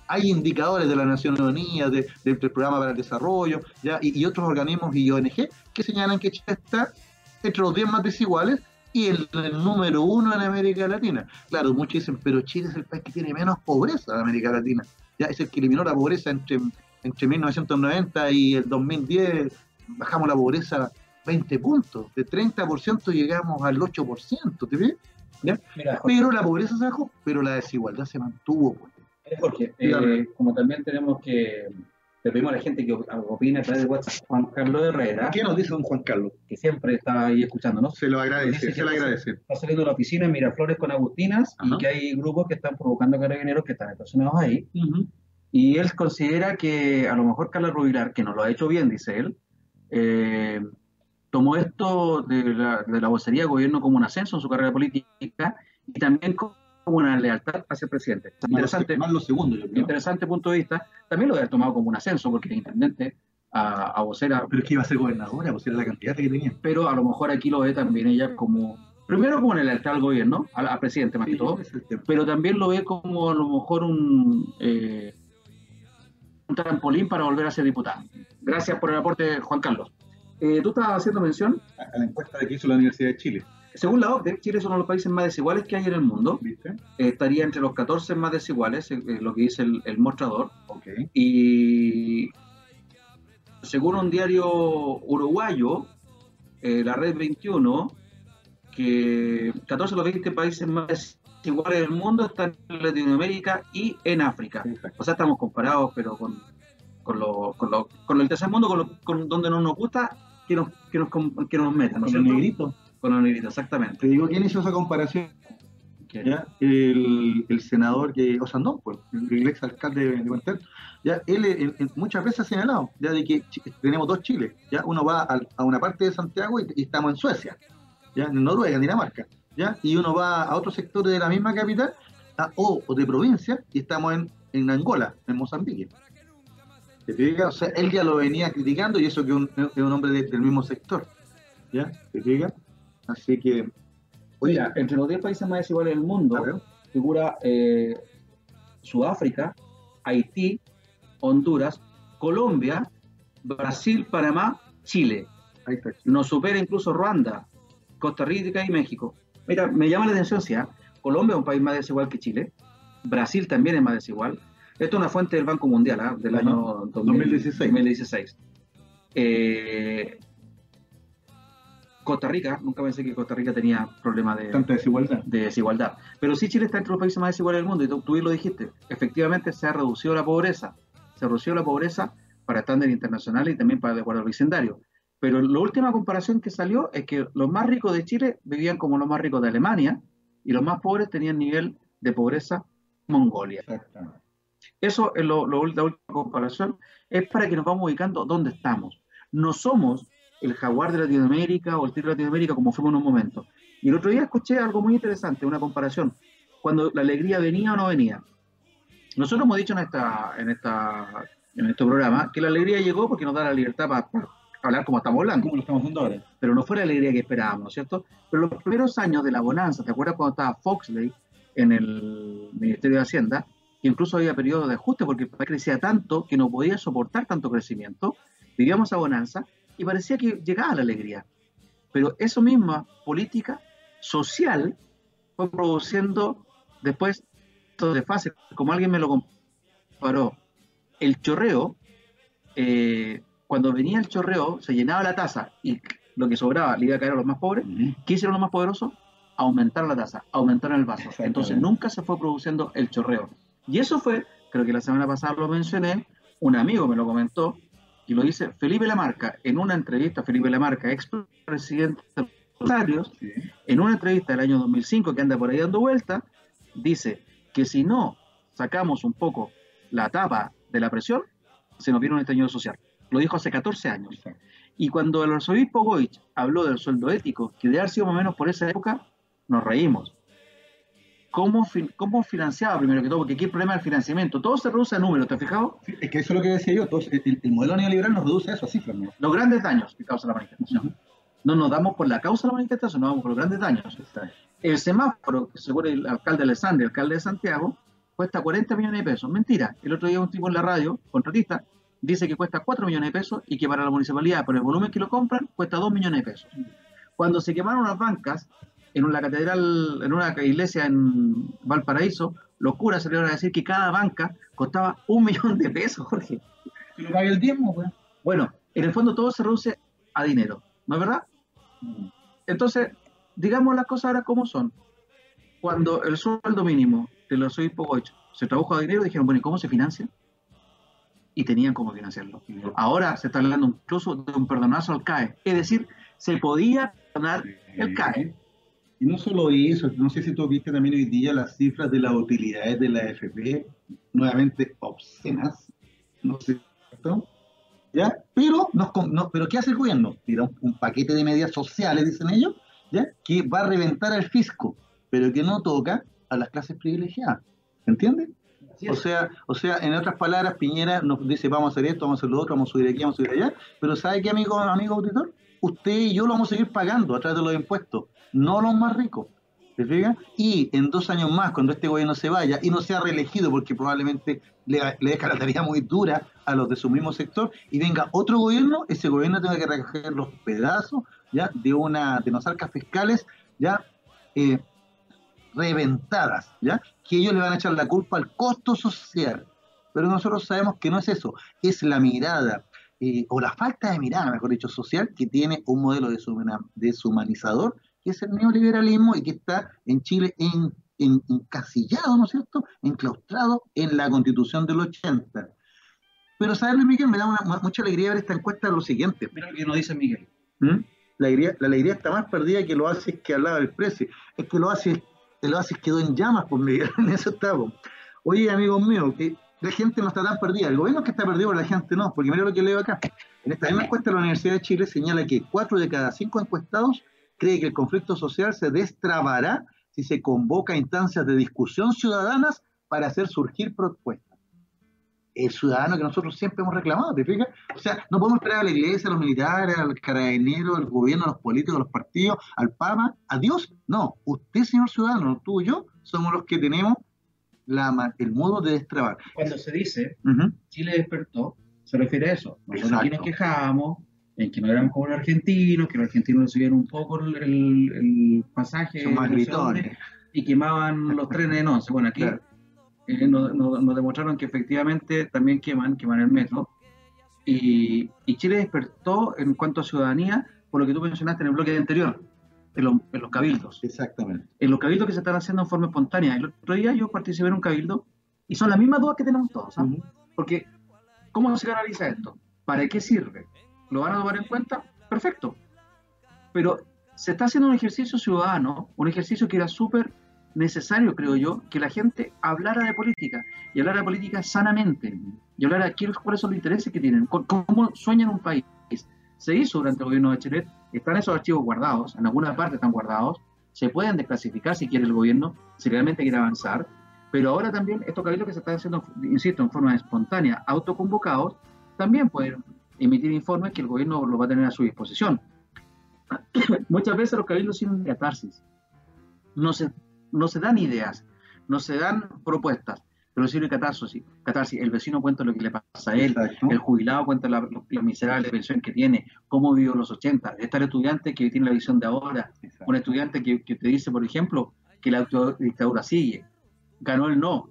hay indicadores de la Naciones Unidas, del Programa para el Desarrollo ¿ya? Y, y, otros organismos y ONG que señalan que Chile está entre los 10 más desiguales y el, número uno en América Latina. Claro, muchos dicen, pero Chile es el país que tiene menos pobreza en América Latina. Ya es el que eliminó la pobreza entre, entre 1990 y el 2010. Bajamos la pobreza 20 puntos. De 30% llegamos al 8%, ¿te ves? ¿Ya? pero la pobreza se bajó, pero la desigualdad se mantuvo. Pues. Porque, eh, como también tenemos que le pedimos a la gente que opine a través de WhatsApp. Juan Carlos Herrera. ¿Qué nos dice don Juan Carlos? Que siempre está ahí escuchándonos. Se lo agradece, se lo agradece. Está saliendo de la oficina en Miraflores con Agustinas y que hay grupos que están provocando carabineros que están estacionados ahí. Y él considera que a lo mejor Carlos Rubilar, que no lo ha hecho bien, dice él, eh, tomó esto de la, de la vocería del gobierno como un ascenso en su carrera política y también como una lealtad hacia el presidente. Interesante, más lo segundo, interesante punto de vista. También lo había tomado como un ascenso, porque el intendente a, a vocera. Pero es que iba a ser gobernadora, pues era la cantidad que tenía. Pero a lo mejor aquí lo ve también ella como. Primero como una lealtad al gobierno, al, presidente más que todo, pero también lo ve como a lo mejor un, eh, un trampolín para volver a ser diputado. Gracias por el aporte, Juan Carlos. Eh, Tú estabas haciendo mención a la encuesta que hizo la Universidad de Chile. Según la OCDE, Chile es uno de los países más desiguales que hay en el mundo. ¿Viste? estaría entre los 14 más desiguales, eh, lo que dice el, mostrador. Okay. Y según un diario uruguayo, eh, la Red 21, que 14 de los 20 países más desiguales del mundo están en Latinoamérica y en África. O sea, estamos comparados, pero con, con, lo, con, lo, con el tercer mundo, con, con donde no nos gusta que nos, que nos, que nos metan. ¿no con el negrito. Con la negrita, exactamente. Te digo, ¿quién hizo esa comparación? El, el, senador que Osandón, pues, el ex alcalde de Puerto ya él muchas veces ha señalado ya de que tenemos dos Chiles, ya uno va a, una parte de Santiago y, estamos en Suecia, ya en Noruega, en Dinamarca, ya y uno va a otro sector de la misma capital o, de provincia y estamos en, en Angola, en Mozambique. ¿Te O sea, él ya lo venía criticando y eso que es un, hombre del mismo sector, ¿ya? ¿Te fijas? Así que. Oye, entre los 10 países más desiguales del mundo figura eh, Sudáfrica, Haití, Honduras, Colombia, Brasil, Panamá, Chile. Nos supera incluso Ruanda, Costa Rica y México. Mira, me llama la atención, ¿sí? Ah? Colombia es un país más desigual que Chile. Brasil también es más desigual. Esto es una fuente del Banco Mundial ¿ah? del año 2016. 2016. Eh, Costa Rica, nunca pensé que Costa Rica tenía problemas de, Tanta desigualdad. de desigualdad. Pero sí Chile está entre los países más desiguales del mundo, y tú, tú lo dijiste, efectivamente se ha reducido la pobreza, se redució la pobreza para estándares internacionales y también para el acuerdo vecindario. Pero la última comparación que salió es que los más ricos de Chile vivían como los más ricos de Alemania y los más pobres tenían nivel de pobreza Mongolia. Eso es lo, lo- la última comparación, es para que nos vamos ubicando dónde estamos. No somos el jaguar de Latinoamérica o el tigre de Latinoamérica como fuimos en un momento. Y el otro día escuché algo muy interesante, una comparación, cuando la alegría venía o no venía. Nosotros hemos dicho en, esta, en, esta, en este programa que la alegría llegó porque nos da la libertad para, para hablar como estamos hablando ¿Cómo lo estamos haciendo ahora? pero no fue la alegría que esperábamos, ¿no es cierto? Pero los primeros años de la bonanza, ¿te acuerdas cuando estaba Foxley en el Ministerio de Hacienda? Que incluso había periodos de ajuste porque el país crecía tanto que no podía soportar tanto crecimiento. Vivíamos a bonanza y parecía que llegaba la alegría. Pero esa misma política social fue produciendo después de fase, como alguien me lo comparó, el chorreo, eh, cuando venía el chorreo, se llenaba la taza y lo que sobraba le iba a caer a los más pobres. ¿Qué hicieron los más poderosos? Aumentaron la tasa, aumentaron el vaso. Entonces nunca se fue produciendo el chorreo. Y eso fue, creo que la semana pasada lo mencioné, un amigo me lo comentó, y lo dice Felipe Lamarca, en una entrevista, Felipe Lamarca, ex presidente de los empresarios, Sí. en una entrevista del año 2005 que anda por ahí dando vuelta, dice que si no sacamos un poco la tapa de la presión, se nos viene un estallido social. Lo dijo hace 14 años. Y cuando el arzobispo Goich habló del sueldo ético, que debe haber sido más o menos por esa época, nos reímos. ¿Cómo, cómo financiaba primero que todo? Porque aquí el problema del financiamiento. Todo se reduce a números, ¿te has fijado? Sí, es que eso es lo que decía yo. Entonces, el, el modelo neoliberal nos reduce a eso, a cifras. ¿no? Los grandes daños que causa la manifestación. No nos damos por la causa de la manifestación, nos vamos por los grandes daños. El semáforo, que según el alcalde Alessandri, el alcalde de Santiago, cuesta 40 millones de pesos. Mentira. El otro día un tipo en la radio, contratista, dice que cuesta 4 millones de pesos y que para la municipalidad, por el volumen que lo compran, cuesta 2 millones de pesos. Cuando se quemaron las bancas en una catedral, en una iglesia en Valparaíso, los curas salieron a decir que cada banca costaba un millón de pesos, Jorge. Que lo pague el diezmo, pues. Bueno, en el fondo todo se reduce a dinero, ¿no es verdad? Entonces, digamos las cosas ahora como son. Cuando el sueldo mínimo de los obispos Goich se tradujo a dinero, dijeron, bueno, ¿y cómo se financia? Y tenían cómo financiarlo. Ahora se está hablando incluso de un perdonazo al CAE. Es decir, se podía perdonar el CAE. Y no solo eso, no sé si tú viste también hoy día las cifras de las utilidades de la AFP, nuevamente obscenas, no sé, ¿cierto? ¿ya? Pero, nos no, pero ¿qué hace el gobierno? Tira un, un paquete de medidas sociales, dicen ellos, ¿ya? que va a reventar al fisco, pero que no toca a las clases privilegiadas, ¿entiendes? O sea, o sea, en otras palabras, Piñera nos dice vamos a hacer esto, vamos a hacer lo otro, vamos a subir aquí, vamos a subir allá, pero ¿sabe qué, amigo, amigo auditor? Usted y yo lo vamos a seguir pagando a través de los impuestos, no los más ricos. ¿Se fija? Y en dos años más, cuando este gobierno se vaya y no sea reelegido, porque probablemente le, le deja la tarea muy dura a los de su mismo sector, y venga otro gobierno, ese gobierno tenga que recoger los pedazos ya de una de unas arcas fiscales ya eh, reventadas, ¿ya? Que ellos le van a echar la culpa al costo social. Pero nosotros sabemos que no es eso, es la mirada, eh, o la falta de mirada, mejor dicho, social, que tiene un modelo deshumanizador, que es el neoliberalismo y que está en Chile en, en- encasillado, ¿no es cierto?, enclaustrado en la constitución del 80. Pero, ¿sabes, Luis Miguel? Me da una- mucha alegría ver esta encuesta lo siguiente. Mira lo que nos dice Miguel. ¿Mm? La alegría, la alegría está más perdida que lo hace que hablaba del precio. Es que lo hace, lo hace quedó en llamas, por Miguel, en eso estamos. Oye, amigos míos, que la gente no está tan perdida. El gobierno es que está perdido, pero la gente no. Porque mira lo que leo acá. En esta misma encuesta, la Universidad de Chile señala que cuatro de cada cinco encuestados cree que el conflicto social se destrabará si se convoca a instancias de discusión ciudadanas para hacer surgir propuestas. El ciudadano que nosotros siempre hemos reclamado, ¿te fijas? O sea, no podemos esperar a la iglesia, a los militares, al carabinero, al gobierno, a los políticos, a los partidos, al Papa, a Dios. No, usted, señor ciudadano, tú y yo, somos los que tenemos la, el modo de destrabar. Cuando se dice. Chile despertó, se refiere a eso. Nosotros aquí nos quejábamos en que no éramos como los argentinos, que los argentinos recibían un poco el, pasaje. Y quemaban los trenes en once. Bueno, aquí eh, nos, demostraron que efectivamente también queman, queman el metro. Y, Chile despertó en cuanto a ciudadanía por lo que tú mencionaste en el bloque anterior, en, los cabildos. Exactamente. En los cabildos que se están haciendo en forma espontánea. El otro día yo participé en un cabildo y son las mismas dudas que tenemos todos. ¿ah? Porque, ¿cómo se canaliza esto? ¿Para qué sirve? ¿Lo van a tomar en cuenta? Perfecto. Pero se está haciendo un ejercicio ciudadano, un ejercicio que era súper necesario, creo yo, que la gente hablara de política y hablara de política sanamente y hablara de cuáles son los intereses que tienen, cómo sueñan un país. Se hizo durante el gobierno de Chile, están esos archivos guardados, en alguna parte están guardados, se pueden desclasificar si quiere el gobierno, si realmente quiere avanzar, pero ahora también estos cabildos que se están haciendo, insisto, en forma espontánea, autoconvocados, también pueden emitir informes que el gobierno los va a tener a su disposición. Muchas veces los cabildos de catarsis. No se no se dan ideas, no se dan propuestas, pero sirve catarsis. catarsis. El vecino cuenta lo que le pasa a él, el jubilado cuenta la, miserable pensión que tiene, cómo vivió los 80. Está el estudiante que tiene la visión de ahora, un estudiante que, te dice, por ejemplo, que la dictadura sigue. Ganó el no,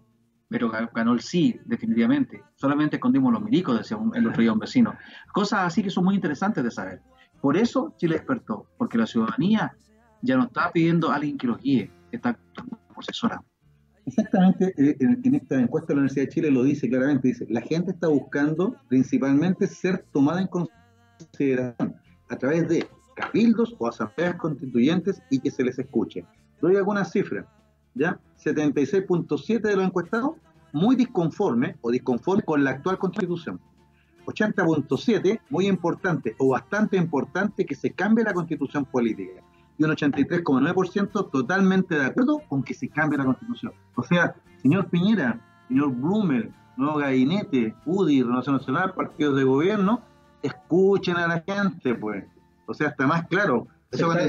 pero ganó el sí, definitivamente. Solamente escondimos los milicos, decía el otro día un vecino. Cosas así que son muy interesantes de saber. Por eso Chile despertó, porque la ciudadanía ya no está pidiendo a alguien que los guíe, está profesora. Exactamente, eh, en, esta encuesta de la Universidad de Chile lo dice claramente, dice, la gente está buscando principalmente ser tomada en consideración a través de cabildos o asambleas constituyentes y que se les escuche. Doy algunas cifras, ¿ya? 76.7 de los encuestados muy disconforme o disconforme con la actual constitución. 80.7, muy importante o bastante importante que se cambie la constitución política y un 83,9% totalmente de acuerdo con que se cambie la constitución. O sea, señor Piñera, señor Blumel, nuevo gabinete, UDI, Renovación Nacional, partidos de gobierno, escuchen a la gente, pues. O sea, está más claro.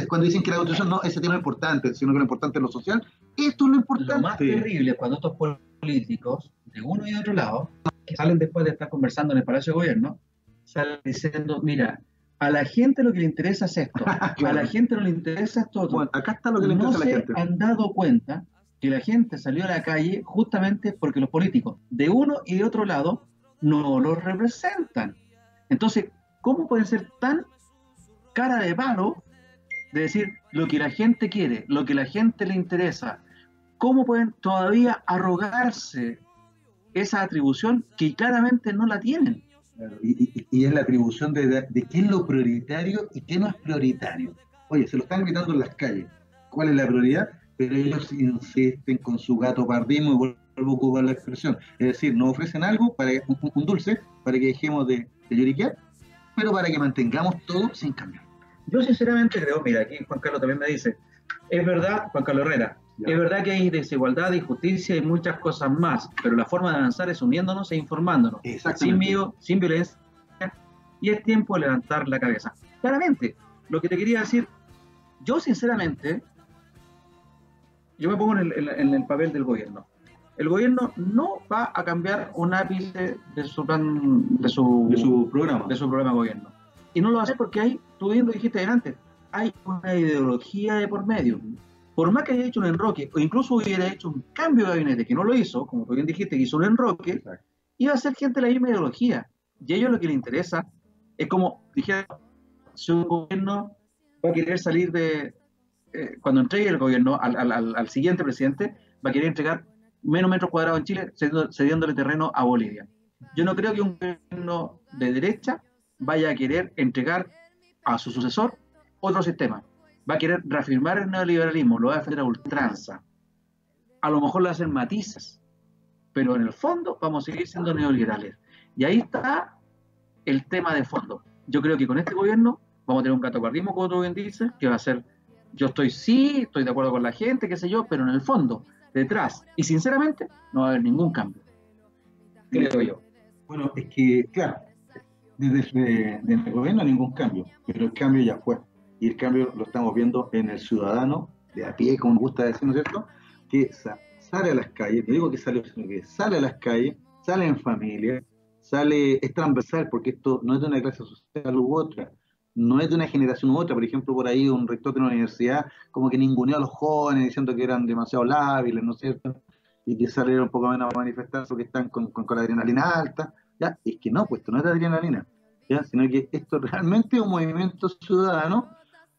cuando, dicen que la constitución no, ese tema es importante, sino que lo importante es lo social, esto es lo importante. Lo más terrible cuando estos políticos, de uno y de otro lado, que salen después de estar conversando en el Palacio de Gobierno, salen diciendo, mira, a la gente lo que le interesa es esto. A la gente no le interesa esto Bueno, acá está lo que le interesa a la gente. han dado cuenta que la gente salió a la calle justamente porque los políticos de uno y de otro lado no los representan. Entonces, ¿cómo pueden ser tan cara de palo de decir lo que la gente quiere, lo que la gente le interesa? ¿Cómo pueden todavía arrogarse esa atribución que claramente no la tienen? Y, es la atribución de, de, qué es lo prioritario y qué no es prioritario. Oye, se lo están gritando en las calles. ¿Cuál es la prioridad? Pero ellos insisten con su gato pardismo y vuelvo a ocupar la expresión. Es decir, nos ofrecen algo, para un, dulce, para que dejemos de, de lloriquear, pero para que mantengamos todo sin cambiar. Yo sinceramente creo, mira, aquí Juan Carlos también me dice, es verdad, Juan Carlos Herrera, es verdad que hay desigualdad, injusticia y muchas cosas más, pero la forma de avanzar es uniéndonos e informándonos, sin miedo, sin violencia, y es tiempo de levantar la cabeza. Claramente, lo que te quería decir, yo sinceramente, yo me pongo en el, papel del gobierno. El gobierno no va a cambiar un ápice de su plan, de su, programa, de su programa de gobierno. Y no lo va a hacer porque hay, tú bien lo dijiste antes, hay una ideología de por medio por más que haya hecho un enroque, o incluso hubiera hecho un cambio de gabinete, que no lo hizo, como tú bien dijiste, que hizo un enroque, iba a ser gente de la misma ideología. Y a ellos lo que les interesa es como, dijeron, si un gobierno va a querer salir de, eh, cuando entregue el gobierno al, siguiente presidente, va a querer entregar menos metros cuadrados en Chile, cediéndole terreno a Bolivia. Yo no creo que un gobierno de derecha vaya a querer entregar a su sucesor otro sistema va a querer reafirmar el neoliberalismo, lo va a defender a ultranza. A lo mejor lo hacen matices, pero en el fondo vamos a seguir siendo neoliberales. Y ahí está el tema de fondo. Yo creo que con este gobierno vamos a tener un catacuardismo, como tú bien dices, que va a ser, yo estoy sí, estoy de acuerdo con la gente, qué sé yo, pero en el fondo, detrás, y sinceramente, no va a haber ningún cambio. Creo yo. Bueno, es que, claro, desde, el gobierno ningún cambio, pero el cambio ya fue y el cambio lo estamos viendo en el ciudadano de a pie, como me gusta decir, ¿no es cierto? Que sale a las calles, no digo que sale, sino que sale a las calles, sale en familia, sale, es transversal, porque esto no es de una clase social u otra, no es de una generación u otra. Por ejemplo, por ahí un rector de una universidad como que ninguneó a los jóvenes diciendo que eran demasiado lábiles, ¿no es cierto? Y que salieron un poco menos a manifestar porque están con, con, la adrenalina alta. ¿ya? es que no, pues esto no es de adrenalina, ¿ya? sino que esto realmente es un movimiento ciudadano,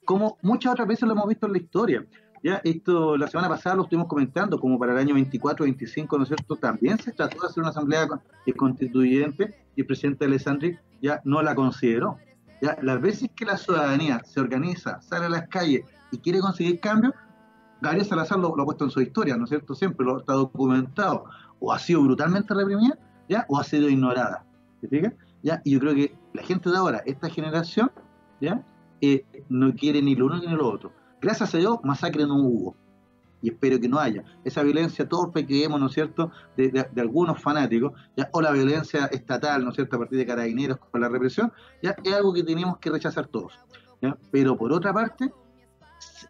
como muchas otras veces lo hemos visto en la historia. Ya, esto la semana pasada lo estuvimos comentando, como para el año 24, 25, ¿no es cierto? También se trató de hacer una asamblea constituyente y el presidente Alessandri ya no la consideró. Ya, las veces que la ciudadanía se organiza, sale a las calles y quiere conseguir cambios, Gabriel Salazar lo, ha puesto en su historia, ¿no es cierto? Siempre lo está documentado. O ha sido brutalmente reprimida, ¿ya? O ha sido ignorada. ¿Te fijas? ¿Ya? Y yo creo que la gente de ahora, esta generación, ¿ya? Eh, no quiere ni lo uno ni lo otro. Gracias a Dios, masacre no hubo y espero que no haya. Esa violencia torpe que vemos, ¿no es cierto?, de, algunos fanáticos, o la violencia estatal, ¿no es cierto?, a partir de carabineros con la represión, ya es algo que tenemos que rechazar todos. Pero por otra parte,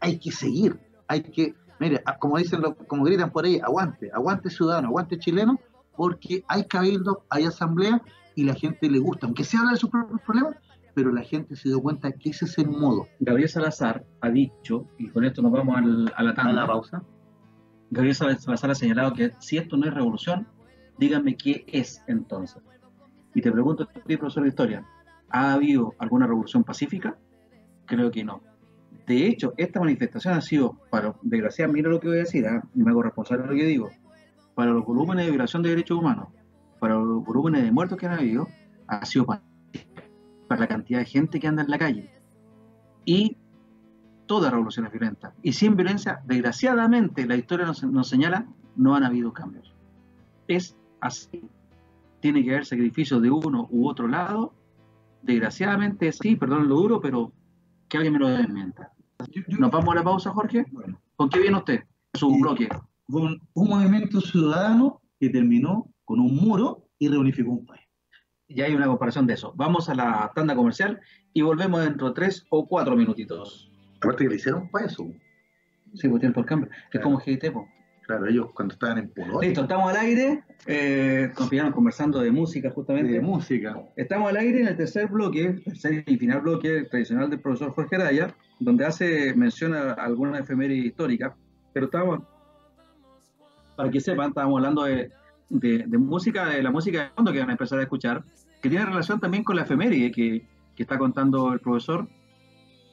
hay que seguir, hay que, mire, como dicen, como gritan por ahí, aguante, aguante ciudadano, aguante chileno, porque hay cabildo, hay asamblea y la gente le gusta, aunque se habla de sus propios problemas, pero la gente se dio cuenta que ese es el modo. Gabriel Salazar ha dicho, y con esto nos vamos a la tanda. la pausa. Gabriel Salazar ha señalado que si esto no es revolución, díganme qué es entonces. Y te pregunto, profesor de historia, ¿ha habido alguna revolución pacífica? Creo que no. De hecho, esta manifestación ha sido, para, desgraciadamente, mira lo que voy a decir, ¿eh? y me hago responsable de lo que digo, para los volúmenes de violación de derechos humanos, para los volúmenes de muertos que han habido, ha sido pacífica para la cantidad de gente que anda en la calle. Y toda revolución es violenta. Y sin violencia, desgraciadamente, la historia nos, señala, no han habido cambios. Es así. Tiene que haber sacrificios de uno u otro lado. Desgraciadamente es así, perdón lo duro, pero que alguien me lo desmienta. ¿Nos vamos a la pausa, Jorge? ¿Con qué viene usted? Su bloque. Con un movimiento ciudadano que terminó con un muro y reunificó un país ya hay una comparación de eso. Vamos a la tanda comercial y volvemos dentro de tres o cuatro minutitos. Aparte que le hicieron para eso. Sí, pues tiempo por cambio. Es como GT, Claro, ellos cuando estaban en Polonia. Listo, estamos al aire. Eh, conversando de música, justamente. De música. Estamos al aire en el tercer bloque, tercer y final bloque tradicional del profesor Jorge Araya, donde hace mención a alguna efeméride histórica. Pero estamos, para que sepan, estábamos hablando de de, música, de la música de fondo que van a empezar a escuchar, que tiene relación también con la efeméride que, que está contando el profesor,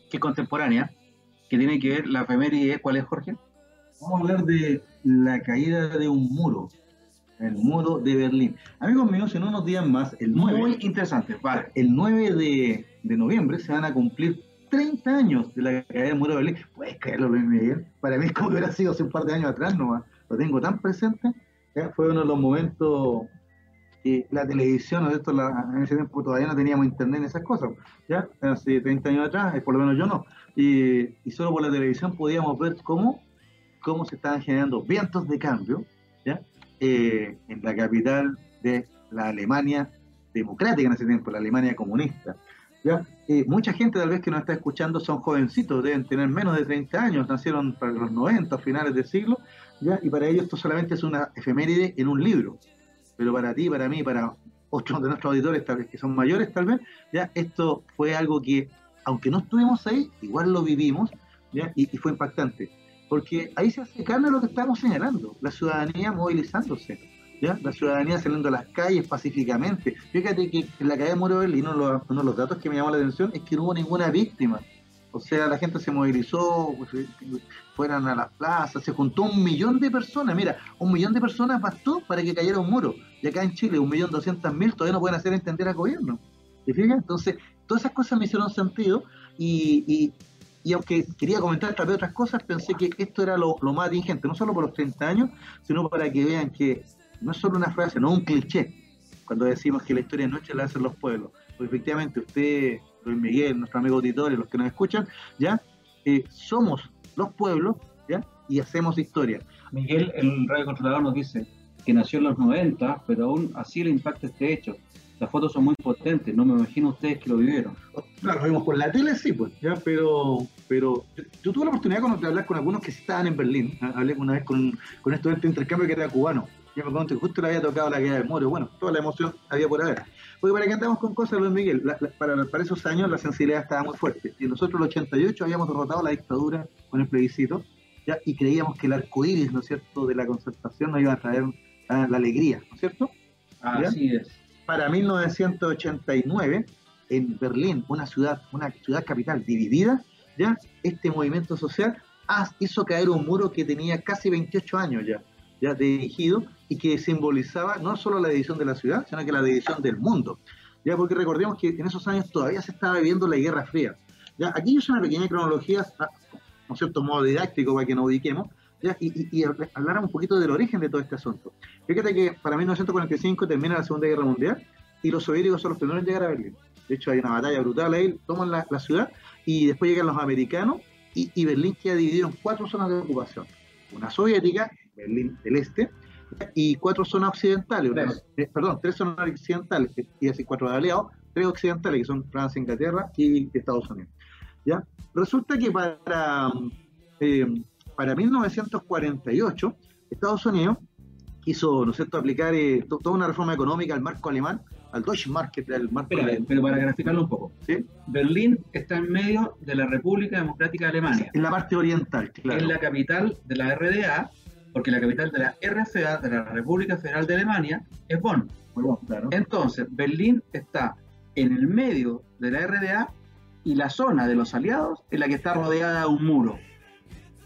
que es contemporánea, que tiene que ver la efeméride, ¿cuál es Jorge? Vamos a hablar de la caída de un muro, el muro de Berlín. Amigos míos, en unos días más, el 9, Muy interesante, vale. El 9 de, de, noviembre se van a cumplir 30 años de la caída del muro de Berlín. Puedes creerlo, Luis Miguel. Para mí es como que hubiera sido hace un par de años atrás nomás. Lo tengo tan presente fue uno de los momentos que la televisión, en ese tiempo todavía no teníamos internet en esas cosas, ¿ya? Hace 30 años atrás, eh, por lo menos yo no. Y, solo por la televisión podíamos ver cómo, cómo se estaban generando vientos de cambio, ¿ya? Eh, en la capital de la Alemania democrática en ese tiempo, la Alemania comunista. ¿ya? Eh, mucha gente tal vez que nos está escuchando son jovencitos, deben tener menos de 30 años, nacieron para los 90, finales del siglo, y para ellos esto solamente es una efeméride en un libro. Pero para ti, para mí, para otros de nuestros auditores, tal vez que son mayores, tal vez, ya esto fue algo que, aunque no estuvimos ahí, igual lo vivimos, ¿ya? Y, fue impactante. Porque ahí se hace carne lo que estamos señalando, la ciudadanía movilizándose, ¿ya? La ciudadanía saliendo a las calles pacíficamente. Fíjate que en la calle de Muro Berlín, uno de los datos que me llamó la atención es que no hubo ninguna víctima. O sea, la gente se movilizó, pues, eh, fueran a las plazas, se juntó un millón de personas. Mira, un millón de personas bastó para que cayera un muro. Y acá en Chile, un millón doscientas mil todavía no pueden hacer entender al gobierno. ¿Te fijas? Entonces, todas esas cosas me hicieron sentido y, y, aunque quería comentar tal vez otras cosas, pensé que esto era lo, más atingente, no solo por los 30 años, sino para que vean que no es solo una frase, no un cliché, cuando decimos que la historia no la hacen los pueblos. Pues efectivamente, usted Luis Miguel, nuestro amigo auditor y los que nos escuchan, ¿ya? Eh, somos los pueblos, ¿ya? Y hacemos historia. Miguel, el radio controlador, nos dice que nació en los 90, pero aún así le impacta este hecho. Las fotos son muy potentes, no me imagino ustedes que lo vivieron. Claro, lo vimos por la tele, sí, pues, ya, pero, pero yo, tuve la oportunidad de hablar con algunos que estaban en Berlín. Hablé una vez con, con un estudiante de intercambio que era cubano Yo me que justo le había tocado la guerra del muro. Bueno, toda la emoción había por haber. Porque para que andamos con cosas, Luis Miguel, para, para, esos años la sensibilidad estaba muy fuerte. Y nosotros en el 88 habíamos derrotado la dictadura con el plebiscito, ¿ya? y creíamos que el arco iris, ¿no es cierto?, de la concertación nos iba a traer la alegría, ¿no es cierto? Así es. Para 1989, en Berlín, una ciudad, una ciudad capital dividida, ya este movimiento social hizo caer un muro que tenía casi 28 años ya, ya dirigido y que simbolizaba no solo la división de la ciudad, sino que la división del mundo. Ya porque recordemos que en esos años todavía se estaba viviendo la Guerra Fría. Ya aquí yo hice una pequeña cronología, ¿no cierto modo didáctico para que nos ubiquemos, ¿ya? Y, y, hablar un poquito del origen de todo este asunto. Fíjate que para 1945 termina la Segunda Guerra Mundial y los soviéticos son los primeros en llegar a Berlín. De hecho, hay una batalla brutal ahí, toman la, la ciudad y después llegan los americanos y, y, Berlín queda dividido en cuatro zonas de ocupación. Una soviética, Berlín del Este, y cuatro zonas occidentales, tres. Perdón, tres zonas occidentales, y así cuatro de aliados, tres occidentales que son Francia, Inglaterra y Estados Unidos. ¿ya? Resulta que para, eh, para 1948, Estados Unidos quiso, ¿no es cierto?, aplicar eh, toda una reforma económica al marco alemán, al Deutsche Market, al marco Espera, pero para graficarlo un poco. ¿Sí? Berlín está en medio de la República Democrática de Alemania. En la parte oriental, claro. Es la capital de la RDA, porque la capital de la RFA, de la República Federal de Alemania, es Bonn. Bueno, claro. Entonces, Berlín está en el medio de la RDA y la zona de los aliados es la que está rodeada de un muro.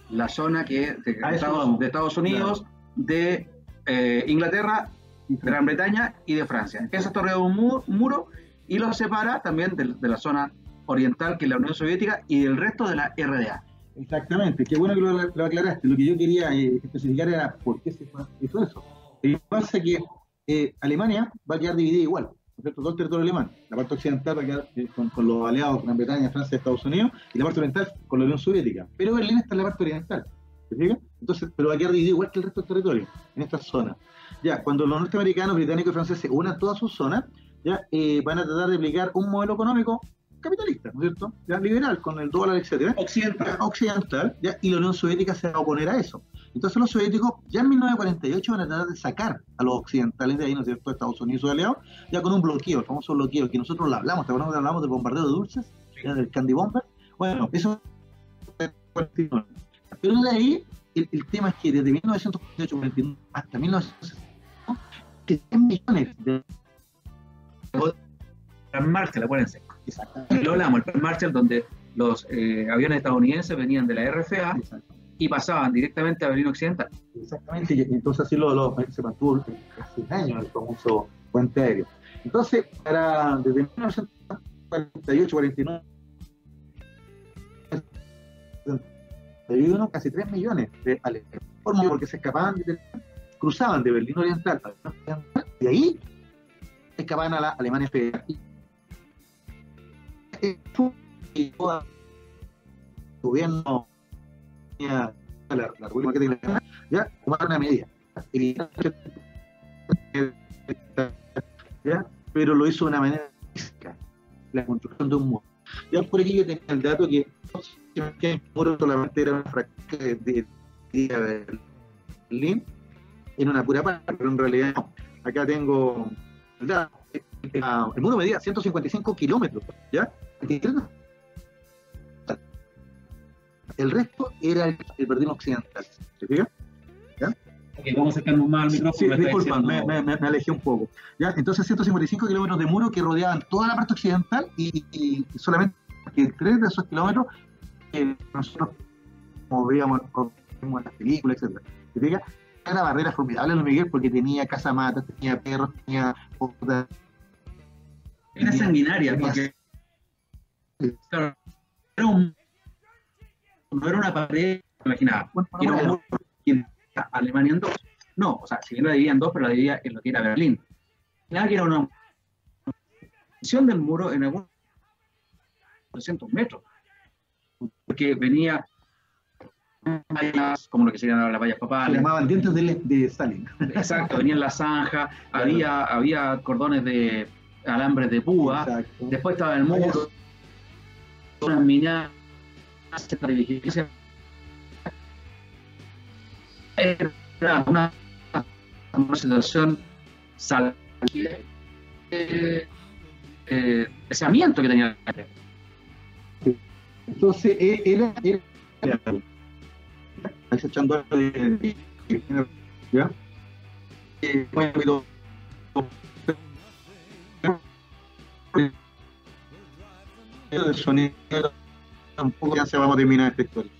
La zona que de, Ah, Estados, de Estados Unidos, de eh, Inglaterra, Gran Bretaña y de Francia. Esa está rodeada de un mu- un muro y lo separa también de, de la zona oriental, que es la Unión Soviética, y del resto de la RDA. Exactamente, qué bueno que lo, lo aclaraste. Lo que yo quería eh, especificar era por qué se hizo eso. Lo que pasa es que eh, Alemania va a quedar dividida igual, ¿no es cierto? Todo el territorio alemán. La parte occidental va a quedar eh, con, los aliados Gran Bretaña, Francia, Estados Unidos, y la parte oriental con la Unión Soviética. Pero Berlín está en la parte oriental. ¿Se fija? Entonces, pero va a quedar dividido igual que el resto del territorio, en esta zona. Ya, cuando los norteamericanos, británicos y franceses unan todas sus zonas, ya eh, van a tratar de aplicar un modelo económico capitalista, ¿no es cierto? Ya liberal, con el dólar, etcétera Occidental. occidental, ¿ya? y la Unión Soviética se va a oponer a eso. Entonces los soviéticos ya en 1948 van a tratar de sacar a los occidentales de ahí, ¿no es cierto?, Estados Unidos y sus aliados, ya con un bloqueo, el famoso bloqueo, que nosotros lo hablamos, ¿te acuerdas que hablamos del bombardeo de dulces? ¿Ya? Del Candy Bomber. Bueno, eso pero de ahí, el, el tema es que desde 1948 49 hasta 1960, que 10 millones de... Plan Marshall, acuérdense. Lo hablamos, el Marshall, donde los eh, aviones estadounidenses venían de la RFA y pasaban directamente a Berlín Occidental. Exactamente, y entonces así lo, lo- se mantuvo casi un año el famoso puente aéreo. Entonces, para, desde 1948, 49, 61, casi 3 millones de alemanes, porque se escapaban, de- cruzaban de Berlín Oriental a Berlín Occidental, y ahí escapaban a la Alemania Federal. El gobierno la, la República de Alemania, ya tomaron una medida. ¿ya? Pero lo hizo de una manera física, la construcción de un muro. Ya por aquí yo tenía el dato que, que el muro solamente era una fractura de, Berlín en una pura parte, pero en realidad no. Acá tengo el dato. El muro medía 155 kilómetros, ¿ya? El resto era el, el Berlín occidental. ¿Se fija? Ok, vamos a acercarnos más al micrófono. Sí, disculpa, me, diciendo- me- me- me alejé un poco. ¿ya? Entonces 155 kilómetros de muro que rodeaban toda la parte occidental y, y solamente que tres de esos kilómetros eh, nosotros como veíamos como vemos en las películas, etc. ¿Se fija? Era una barrera formidable, Luis Miguel, porque tenía casamatas, tenía perros, tenía... Era sanguinaria, porque claro, era un- no era una pared imaginada, bueno, era un muro que Alemania en dos. No, o sea, si bien la dividía en dos, pero la dividía en lo que era Berlín. Nada que era una extensión del muro en algunos 200 metros, porque venía como lo que serían las vallas se papales, llamaban dientes de, de Stalin. exacto, venían las zanjas, había, había cordones de alambres de púa, Exacto. Después estaba el muro, unas minas de vigilancia. Era una una situación salvaje eh, eh, que tenía. Entonces, era, era, echando ¿ya? Eh, el sonido tampoco ya se vamos a terminar esta historia.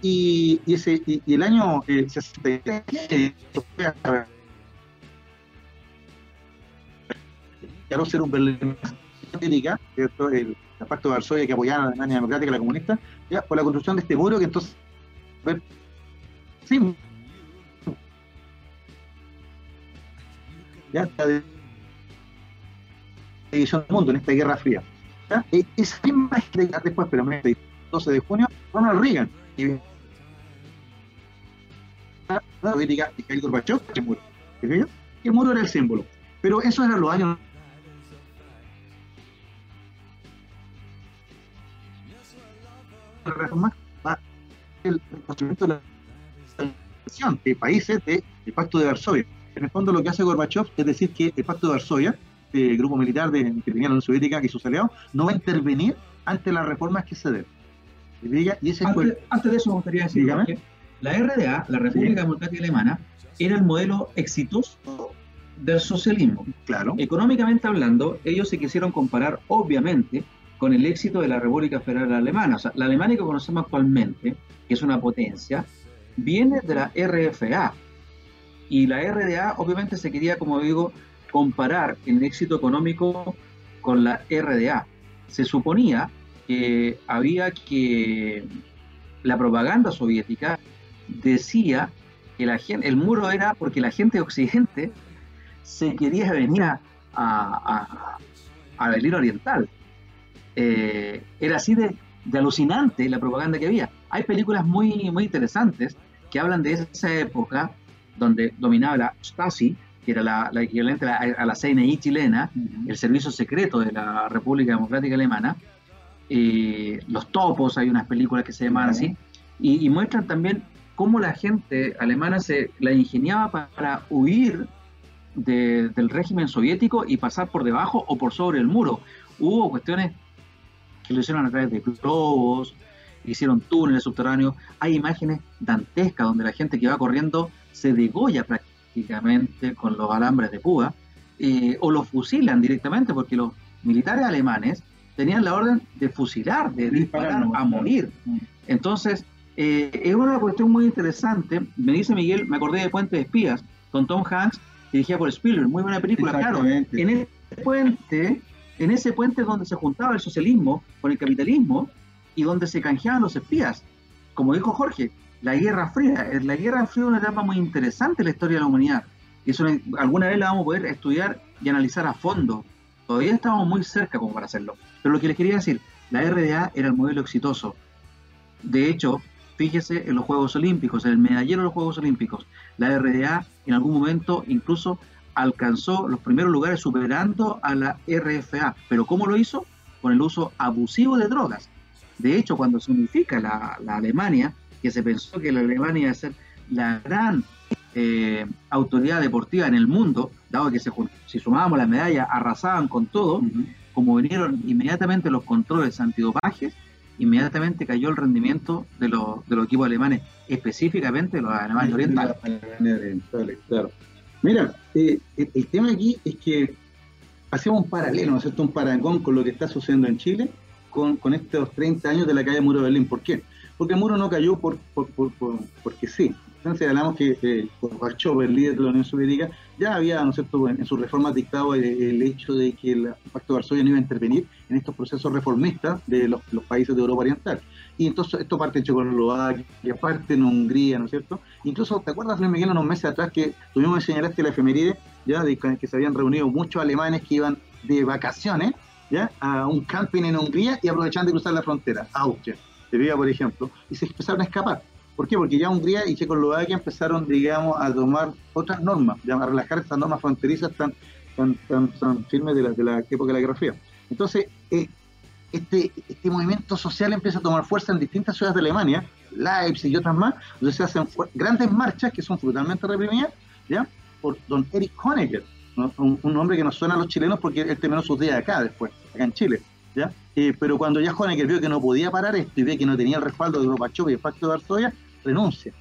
Y, y, ese, y, y el año eh, 63 eh, ser un Berlín ¿cierto? El, el pacto de Varsovia que apoyaba a la Alemania Democrática, la comunista, ya por la construcción de este muro que entonces sí, ya la división del mundo en esta guerra fría. ¿Ya? E, esa misma después, pero el 12 de junio, Ronald Reagan y la política de Mikhail Gorbachev, el muro. El muro era el símbolo. Pero eso eran los años el reconocimiento de la de países del Pacto de Varsovia. En el fondo lo que hace Gorbachev es decir que el Pacto de Varsovia, el grupo militar de, que tenía la Unión Soviética y sus aliados, no va a intervenir ante las reformas que se den. Y ese antes, fue... antes, de eso me gustaría decir que la RDA, la República sí. Democrática Alemana, era el modelo exitoso del socialismo. Claro. Económicamente hablando, ellos se quisieron comparar, obviamente, con el éxito de la República Federal Alemana. O sea, la Alemania que conocemos actualmente, que es una potencia, viene de la RFA. Y la RDA obviamente se quería, como digo, comparar el éxito económico con la RDA. Se suponía que había que la propaganda soviética decía que la gente, el muro era porque la gente de Occidente se quería venir a, a, a Oriental. Eh, era así de, de, alucinante la propaganda que había. Hay películas muy, muy interesantes que hablan de esa época donde dominaba la Stasi, que era la, la equivalente a la, a la, CNI chilena, uh -huh. el servicio secreto de la República Democrática Alemana. Eh, los topos, hay unas películas que se llaman uh -huh. así, y, y, muestran también cómo la gente alemana se la ingeniaba para, para huir de, del régimen soviético y pasar por debajo o por sobre el muro. Hubo cuestiones que lo hicieron a través de globos, hicieron túneles subterráneos, hay imágenes dantescas donde la gente que va corriendo se degolla prácticamente con los alambres de púa, eh, o los fusilan directamente, porque los militares alemanes tenían la orden de fusilar, de disparar a morir. Entonces, eh, es una cuestión muy interesante. Me dice Miguel, me acordé de Puente de Espías, con Tom Hanks, dirigida por Spielberg, muy buena película, claro. En ese puente en ese puente donde se juntaba el socialismo con el capitalismo y donde se canjeaban los espías. Como dijo Jorge, la Guerra Fría. La Guerra Fría es una etapa muy interesante en la historia de la humanidad. Y eso alguna vez la vamos a poder estudiar y analizar a fondo. Todavía estamos muy cerca como para hacerlo. Pero lo que les quería decir, la RDA era el modelo exitoso. De hecho, fíjese en los Juegos Olímpicos, en el medallero de los Juegos Olímpicos. La RDA en algún momento incluso alcanzó los primeros lugares superando a la RFA. ¿Pero cómo lo hizo? Con el uso abusivo de drogas. De hecho, cuando se unifica la, la Alemania, que se pensó que la Alemania iba a ser la gran eh, autoridad deportiva en el mundo, dado que se, si sumábamos las medallas arrasaban con todo, uh -huh. como vinieron inmediatamente los controles antidopajes, inmediatamente cayó el rendimiento de los, de los equipos alemanes, específicamente los alemanes orientales. Claro. Mira, eh, el, el, tema aquí es que hacemos un paralelo, ¿no es cierto? Un parangón con lo que está sucediendo en Chile con, con estos 30 años de la del muro de Berlín. ¿Por qué? Porque el muro no cayó por, por, por, por porque sí. Entonces hablamos que eh, el líder de la Unión Soviética, ya había, ¿no es cierto?, en, en sus reformas dictado el, hecho de que el Pacto de Varsovia no iba a intervenir en estos procesos reformistas de los, países de Europa Oriental. Y entonces esto parte en Checoslovaquia, parte en Hungría, ¿no es cierto? Incluso, ¿te acuerdas, Miguel, unos meses atrás que tuvimos que señalaste la efeméride, ya, de que se habían reunido muchos alemanes que iban de vacaciones, ya, a un camping en Hungría y aprovechaban de cruzar la frontera, Austria, Serbia, por ejemplo, y se empezaron a escapar. ¿Por qué? Porque ya Hungría y Checoslovaquia empezaron, digamos, a tomar otras normas, a relajar estas normas fronterizas tan, tan, tan, tan firmes de la, de la época de la Guerra Fría. Entonces, eh, este, este movimiento social empieza a tomar fuerza en distintas ciudades de Alemania, Leipzig y otras más, donde se hacen grandes marchas que son brutalmente reprimidas, ¿ya? Por don Eric Honecker, un, un, hombre que nos suena a los chilenos porque él terminó sus días acá después, acá en Chile, ¿ya? Eh, pero cuando ya Honecker vio que no podía parar esto y ve que no tenía el respaldo de Gorbachev y el pacto de Varsovia, renuncia.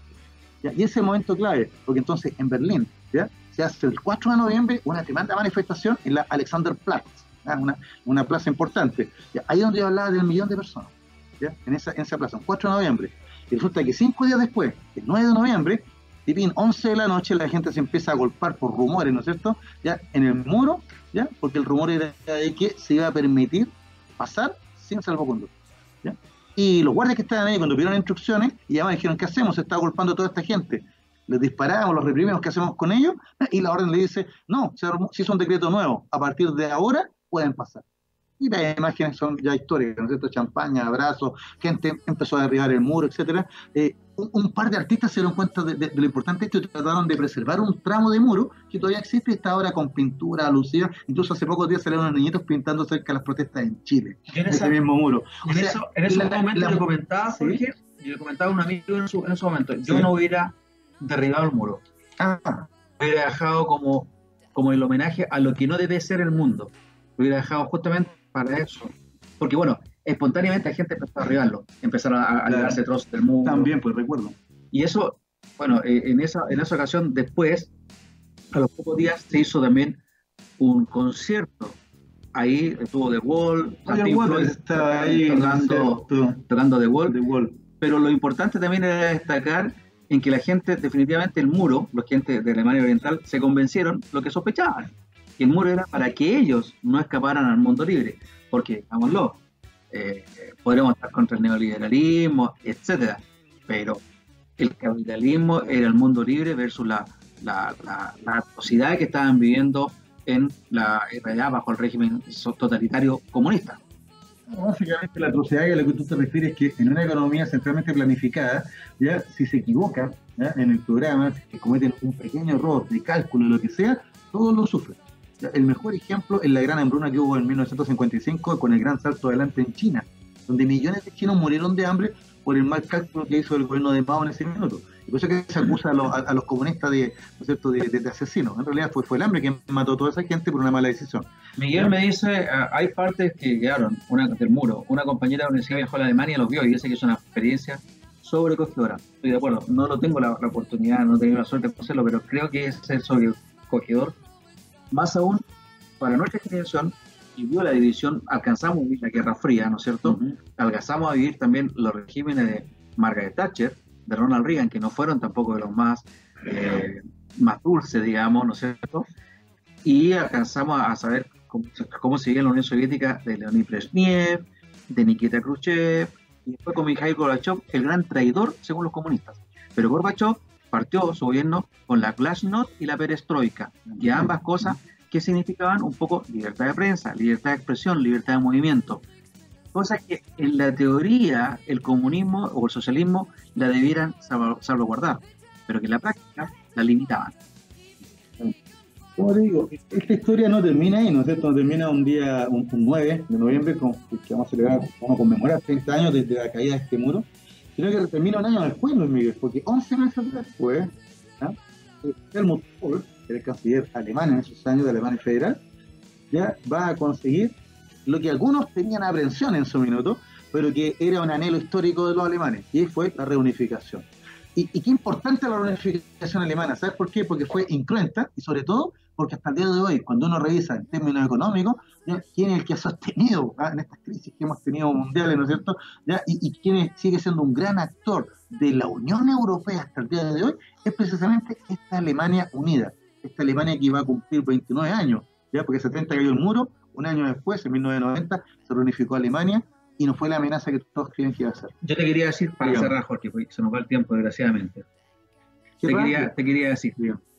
Y ese es el momento clave, porque entonces en Berlín, ¿ya? se hace el 4 de noviembre una tremenda manifestación en la Alexanderplatz, una, una, plaza importante. ¿ya? Ahí donde yo hablaba del millón de personas, ¿ya? En, esa, en esa plaza, el 4 de noviembre. Y resulta que cinco días después, el 9 de noviembre, tipín 11 de la noche, la gente se empieza a golpear por rumores, ¿no es cierto? Ya en el muro, ¿ya? Porque el rumor era de que se iba a permitir pasar sin salvoconducto. Y los guardias que estaban ahí, cuando pidieron instrucciones, y ya dijeron, ¿qué hacemos? Se está golpeando toda esta gente les disparamos, los reprimimos, ¿qué hacemos con ellos? Y la orden le dice, no, si es un decreto nuevo, a partir de ahora pueden pasar. Y las imágenes son ya históricas, ¿no es cierto? Champaña, abrazos, gente empezó a derribar el muro, etcétera. Eh, un, par de artistas se dieron cuenta de, lo importante esto y trataron de preservar un tramo de muro que todavía existe y está ahora con pintura, lucida. Incluso hace pocos días salieron unos niñitos pintando cerca de las protestas en Chile, en ese mismo muro. En, eso, en ese momento le comentaba, Jorge, y le comentaba a un amigo en, su, en ese momento, yo no hubiera derribado el muro. Ah. Hubiera dejado como, como el homenaje a lo que no debe ser el mundo. Lo hubiera dejado justamente para eso. Porque bueno, espontáneamente la gente empezó a derribarlo, empezaron a, a darse trozos del muro. También, pues recuerdo. Y eso, bueno, eh, en, esa, en esa ocasión después, a los pocos días se hizo también un concierto. Ahí estuvo The Wall, estaba ahí tocando, tocando The Wall. The Wall. Pero lo importante también era destacar en que la gente, definitivamente el muro, los gente de Alemania Oriental, se convencieron lo que sospechaban, que el muro era para que ellos no escaparan al mundo libre, porque, digámoslo, eh, podríamos estar contra el neoliberalismo, etcétera, pero el capitalismo era el mundo libre versus la, la, la, atrocidad que estaban viviendo en la realidad bajo el régimen totalitario comunista. Básicamente la atrocidad a la que tú te refieres es que en una economía centralmente planificada, ya si se equivoca en el programa, si cometen un pequeño error de cálculo o lo que sea, todos lo sufren. El mejor ejemplo es la gran hambruna que hubo en 1955 con el gran salto adelante en China, donde millones de chinos murieron de hambre por el mal cálculo que hizo el gobierno de Mao en ese minuto. Y por eso que se acusa a los, comunistas de, cierto? De, asesinos. En realidad fue, fue el hambre que mató a toda esa gente por una mala decisión. Miguel me dice, ah, hay partes que quedaron una, del muro. Una compañera de la universidad viajó a la Alemania los vio y dice que es una experiencia sobrecogedora. Estoy de acuerdo. No lo tengo la, oportunidad, no he tenido la suerte de hacerlo, pero creo que es sobrecogedor. Más aún, para nuestra generación, y vio la división, alcanzamos a vivir la Guerra Fría, ¿no es cierto? Alcanzamos a vivir también los regímenes de Margaret Thatcher, de Ronald Reagan, que no fueron tampoco de los más, eh, más dulces, digamos, ¿no es cierto? Y alcanzamos a saber cómo, cómo seguía la Unión Soviética de Leonid Brezhnev, de Nikita Khrushchev, y después con Mikhail Gorbachev, el gran traidor según los comunistas. Pero Gorbachev partió su gobierno con la Glasnost y la Perestroika, y ambas cosas que significaban un poco libertad de prensa, libertad de expresión, libertad de movimiento. Cosas que en la teoría el comunismo o el socialismo la debieran salvaguardar, pero que en la práctica la limitaban. Como digo, esta historia no termina ahí, ¿no es cierto? No termina un día, un, 9 de noviembre, con, que vamos a celebrar, vamos a conmemorar 30 años desde la caída de este muro, sino que termina un año después, Luis Miguel, porque 11 meses después. Helmut Kohl, el canciller alemán en esos años de Alemania Federal, ya va a conseguir lo que algunos tenían aprensión en su minuto, pero que era un anhelo histórico de los alemanes, y fue la reunificación. Y, qué importante la reunificación alemana, ¿sabes por qué? Porque fue incruenta y sobre todo porque hasta el día de hoy, cuando uno revisa en términos económicos, quién es el que ha sostenido ¿ah? en estas crisis que hemos tenido mundiales, ¿no es cierto? ¿Ya? Y, y quién sigue siendo un gran actor de la Unión Europea hasta el día de hoy, es precisamente esta Alemania unida esta Alemania que iba a cumplir 29 años, ya porque 70 cayó el muro, un año después, en 1990, se reunificó Alemania y no fue la amenaza que todos creían que iba a ser. Yo te quería decir, para cerrar, Jorge, porque se nos va el tiempo, desgraciadamente. Te quería, te quería, decir,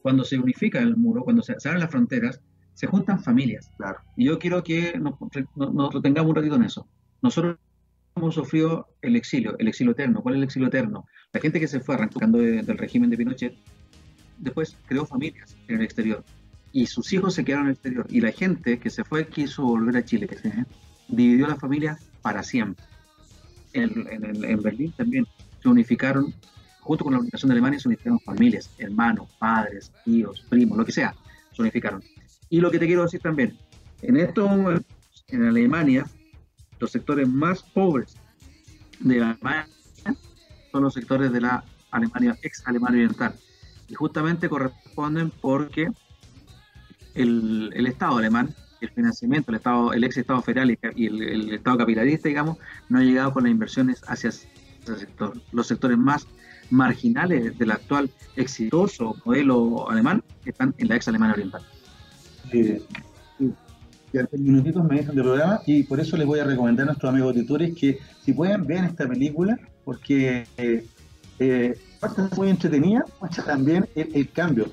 cuando se unifica el muro, cuando se, abren las fronteras, se juntan familias. Claro. Y yo quiero que nos, nos, retengamos un ratito en eso. Nosotros hemos sufrido el exilio, el exilio eterno. ¿Cuál es el exilio eterno? La gente que se fue arrancando del régimen de Pinochet después creó familias en el exterior y sus hijos se quedaron en el exterior y la gente que se fue quiso volver a Chile, dividió la familia para siempre. En, en, Berlín también se unificaron junto con la unificación de Alemania, se unificaron familias, hermanos, padres, tíos, primos, lo que sea, se unificaron. Y lo que te quiero decir también, en estos en Alemania, los sectores más pobres de Alemania son los sectores de la Alemania, ex Alemania Oriental. Y justamente corresponden porque el, el Estado alemán, el financiamiento, el Estado, el ex Estado federal y, el, Estado capitalista, digamos, no ha llegado con las inversiones hacia ese sector. Los sectores más marginales del actual exitoso modelo alemán están en la ex Alemania Oriental. Eh, minutitos me de programa y por eso les voy a recomendar a nuestros amigos auditores que si pueden vean esta película porque eh, eh, muy entretenida, muestra también el, cambio.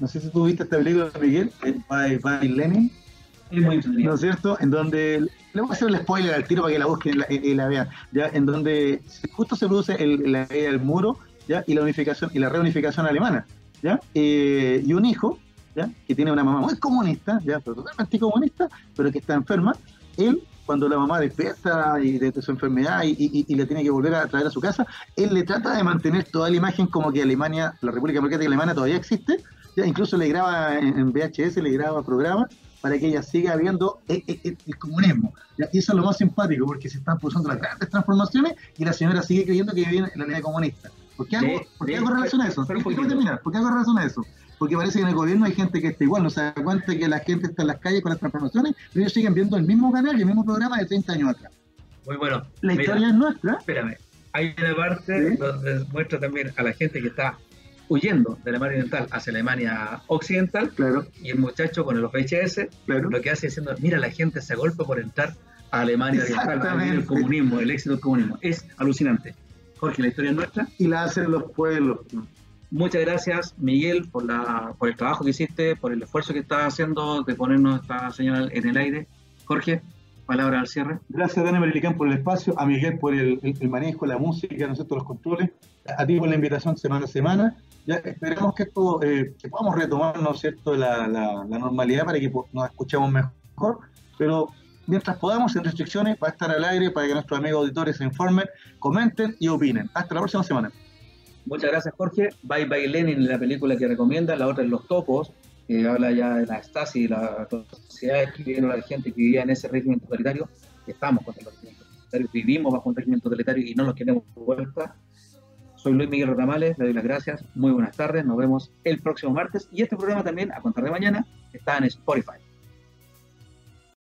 No sé si tú viste esta película, Miguel, by, by Lenin. ¿No es cierto? En donde, le voy a hacer el spoiler al tiro para que la busquen y la, vean, ¿ya? En donde justo se produce el, la del muro, ¿ya? Y la unificación, y la reunificación alemana, ¿ya? Eh, y un hijo, ¿ya? Que tiene una mamá muy comunista, ¿ya? Totalmente comunista, pero que está enferma, él cuando la mamá despierta y de, su enfermedad y, le tiene que volver a traer a su casa, él le trata de mantener toda la imagen como que Alemania, la República Democrática Alemana todavía existe, ya incluso le graba en, VHS, le graba programas para que ella siga viendo el, comunismo. Y eso es lo más simpático, porque se están produciendo las grandes transformaciones y la señora sigue creyendo que viene la línea comunista. ¿Por qué hago, ¿por qué hago relación a eso? ¿Por qué hago relación a eso? porque parece que en el gobierno hay gente que está igual, no se da cuenta que la gente está en las calles con las transformaciones, pero ellos siguen viendo el mismo canal y el mismo programa de 30 años atrás. Muy bueno. La historia es nuestra. Espérame, hay una parte donde muestra también a la gente que está huyendo de Alemania Oriental hacia Alemania Occidental, claro. y el muchacho con el VHS lo que hace es diciendo, mira, la gente se golpe por entrar a Alemania Oriental, el comunismo, el éxito del comunismo. Es alucinante. Jorge, la historia es nuestra. Y la hacen los pueblos. Muchas gracias, Miguel, por, la, por el trabajo que hiciste, por el esfuerzo que estás haciendo de ponernos esta señal en el aire. Jorge, palabra al cierre. Gracias, Dani Marilicán, por el espacio, a Miguel por el, manejo, la música, nosotros los controles, a ti por la invitación semana a semana. Ya esperemos que esto, eh, que podamos retomar, ¿no es cierto?, la, la, normalidad para que nos escuchemos mejor, pero mientras podamos, en restricciones, va a estar al aire para que nuestros amigos auditores se informen, comenten y opinen. Hasta la próxima semana. Muchas gracias, Jorge. Bye Bye Lenin, la película que recomienda. La otra es Los Topos, que habla ya de la Stasi, la sociedad que vivieron la gente que vivía en ese régimen totalitario. Estamos contra los régimen totalitarios, vivimos bajo un régimen totalitario y no los queremos vuelta. Soy Luis Miguel Ramales, le doy las gracias. Muy buenas tardes, nos vemos el próximo martes. Y este programa también, a contar de mañana, está en Spotify.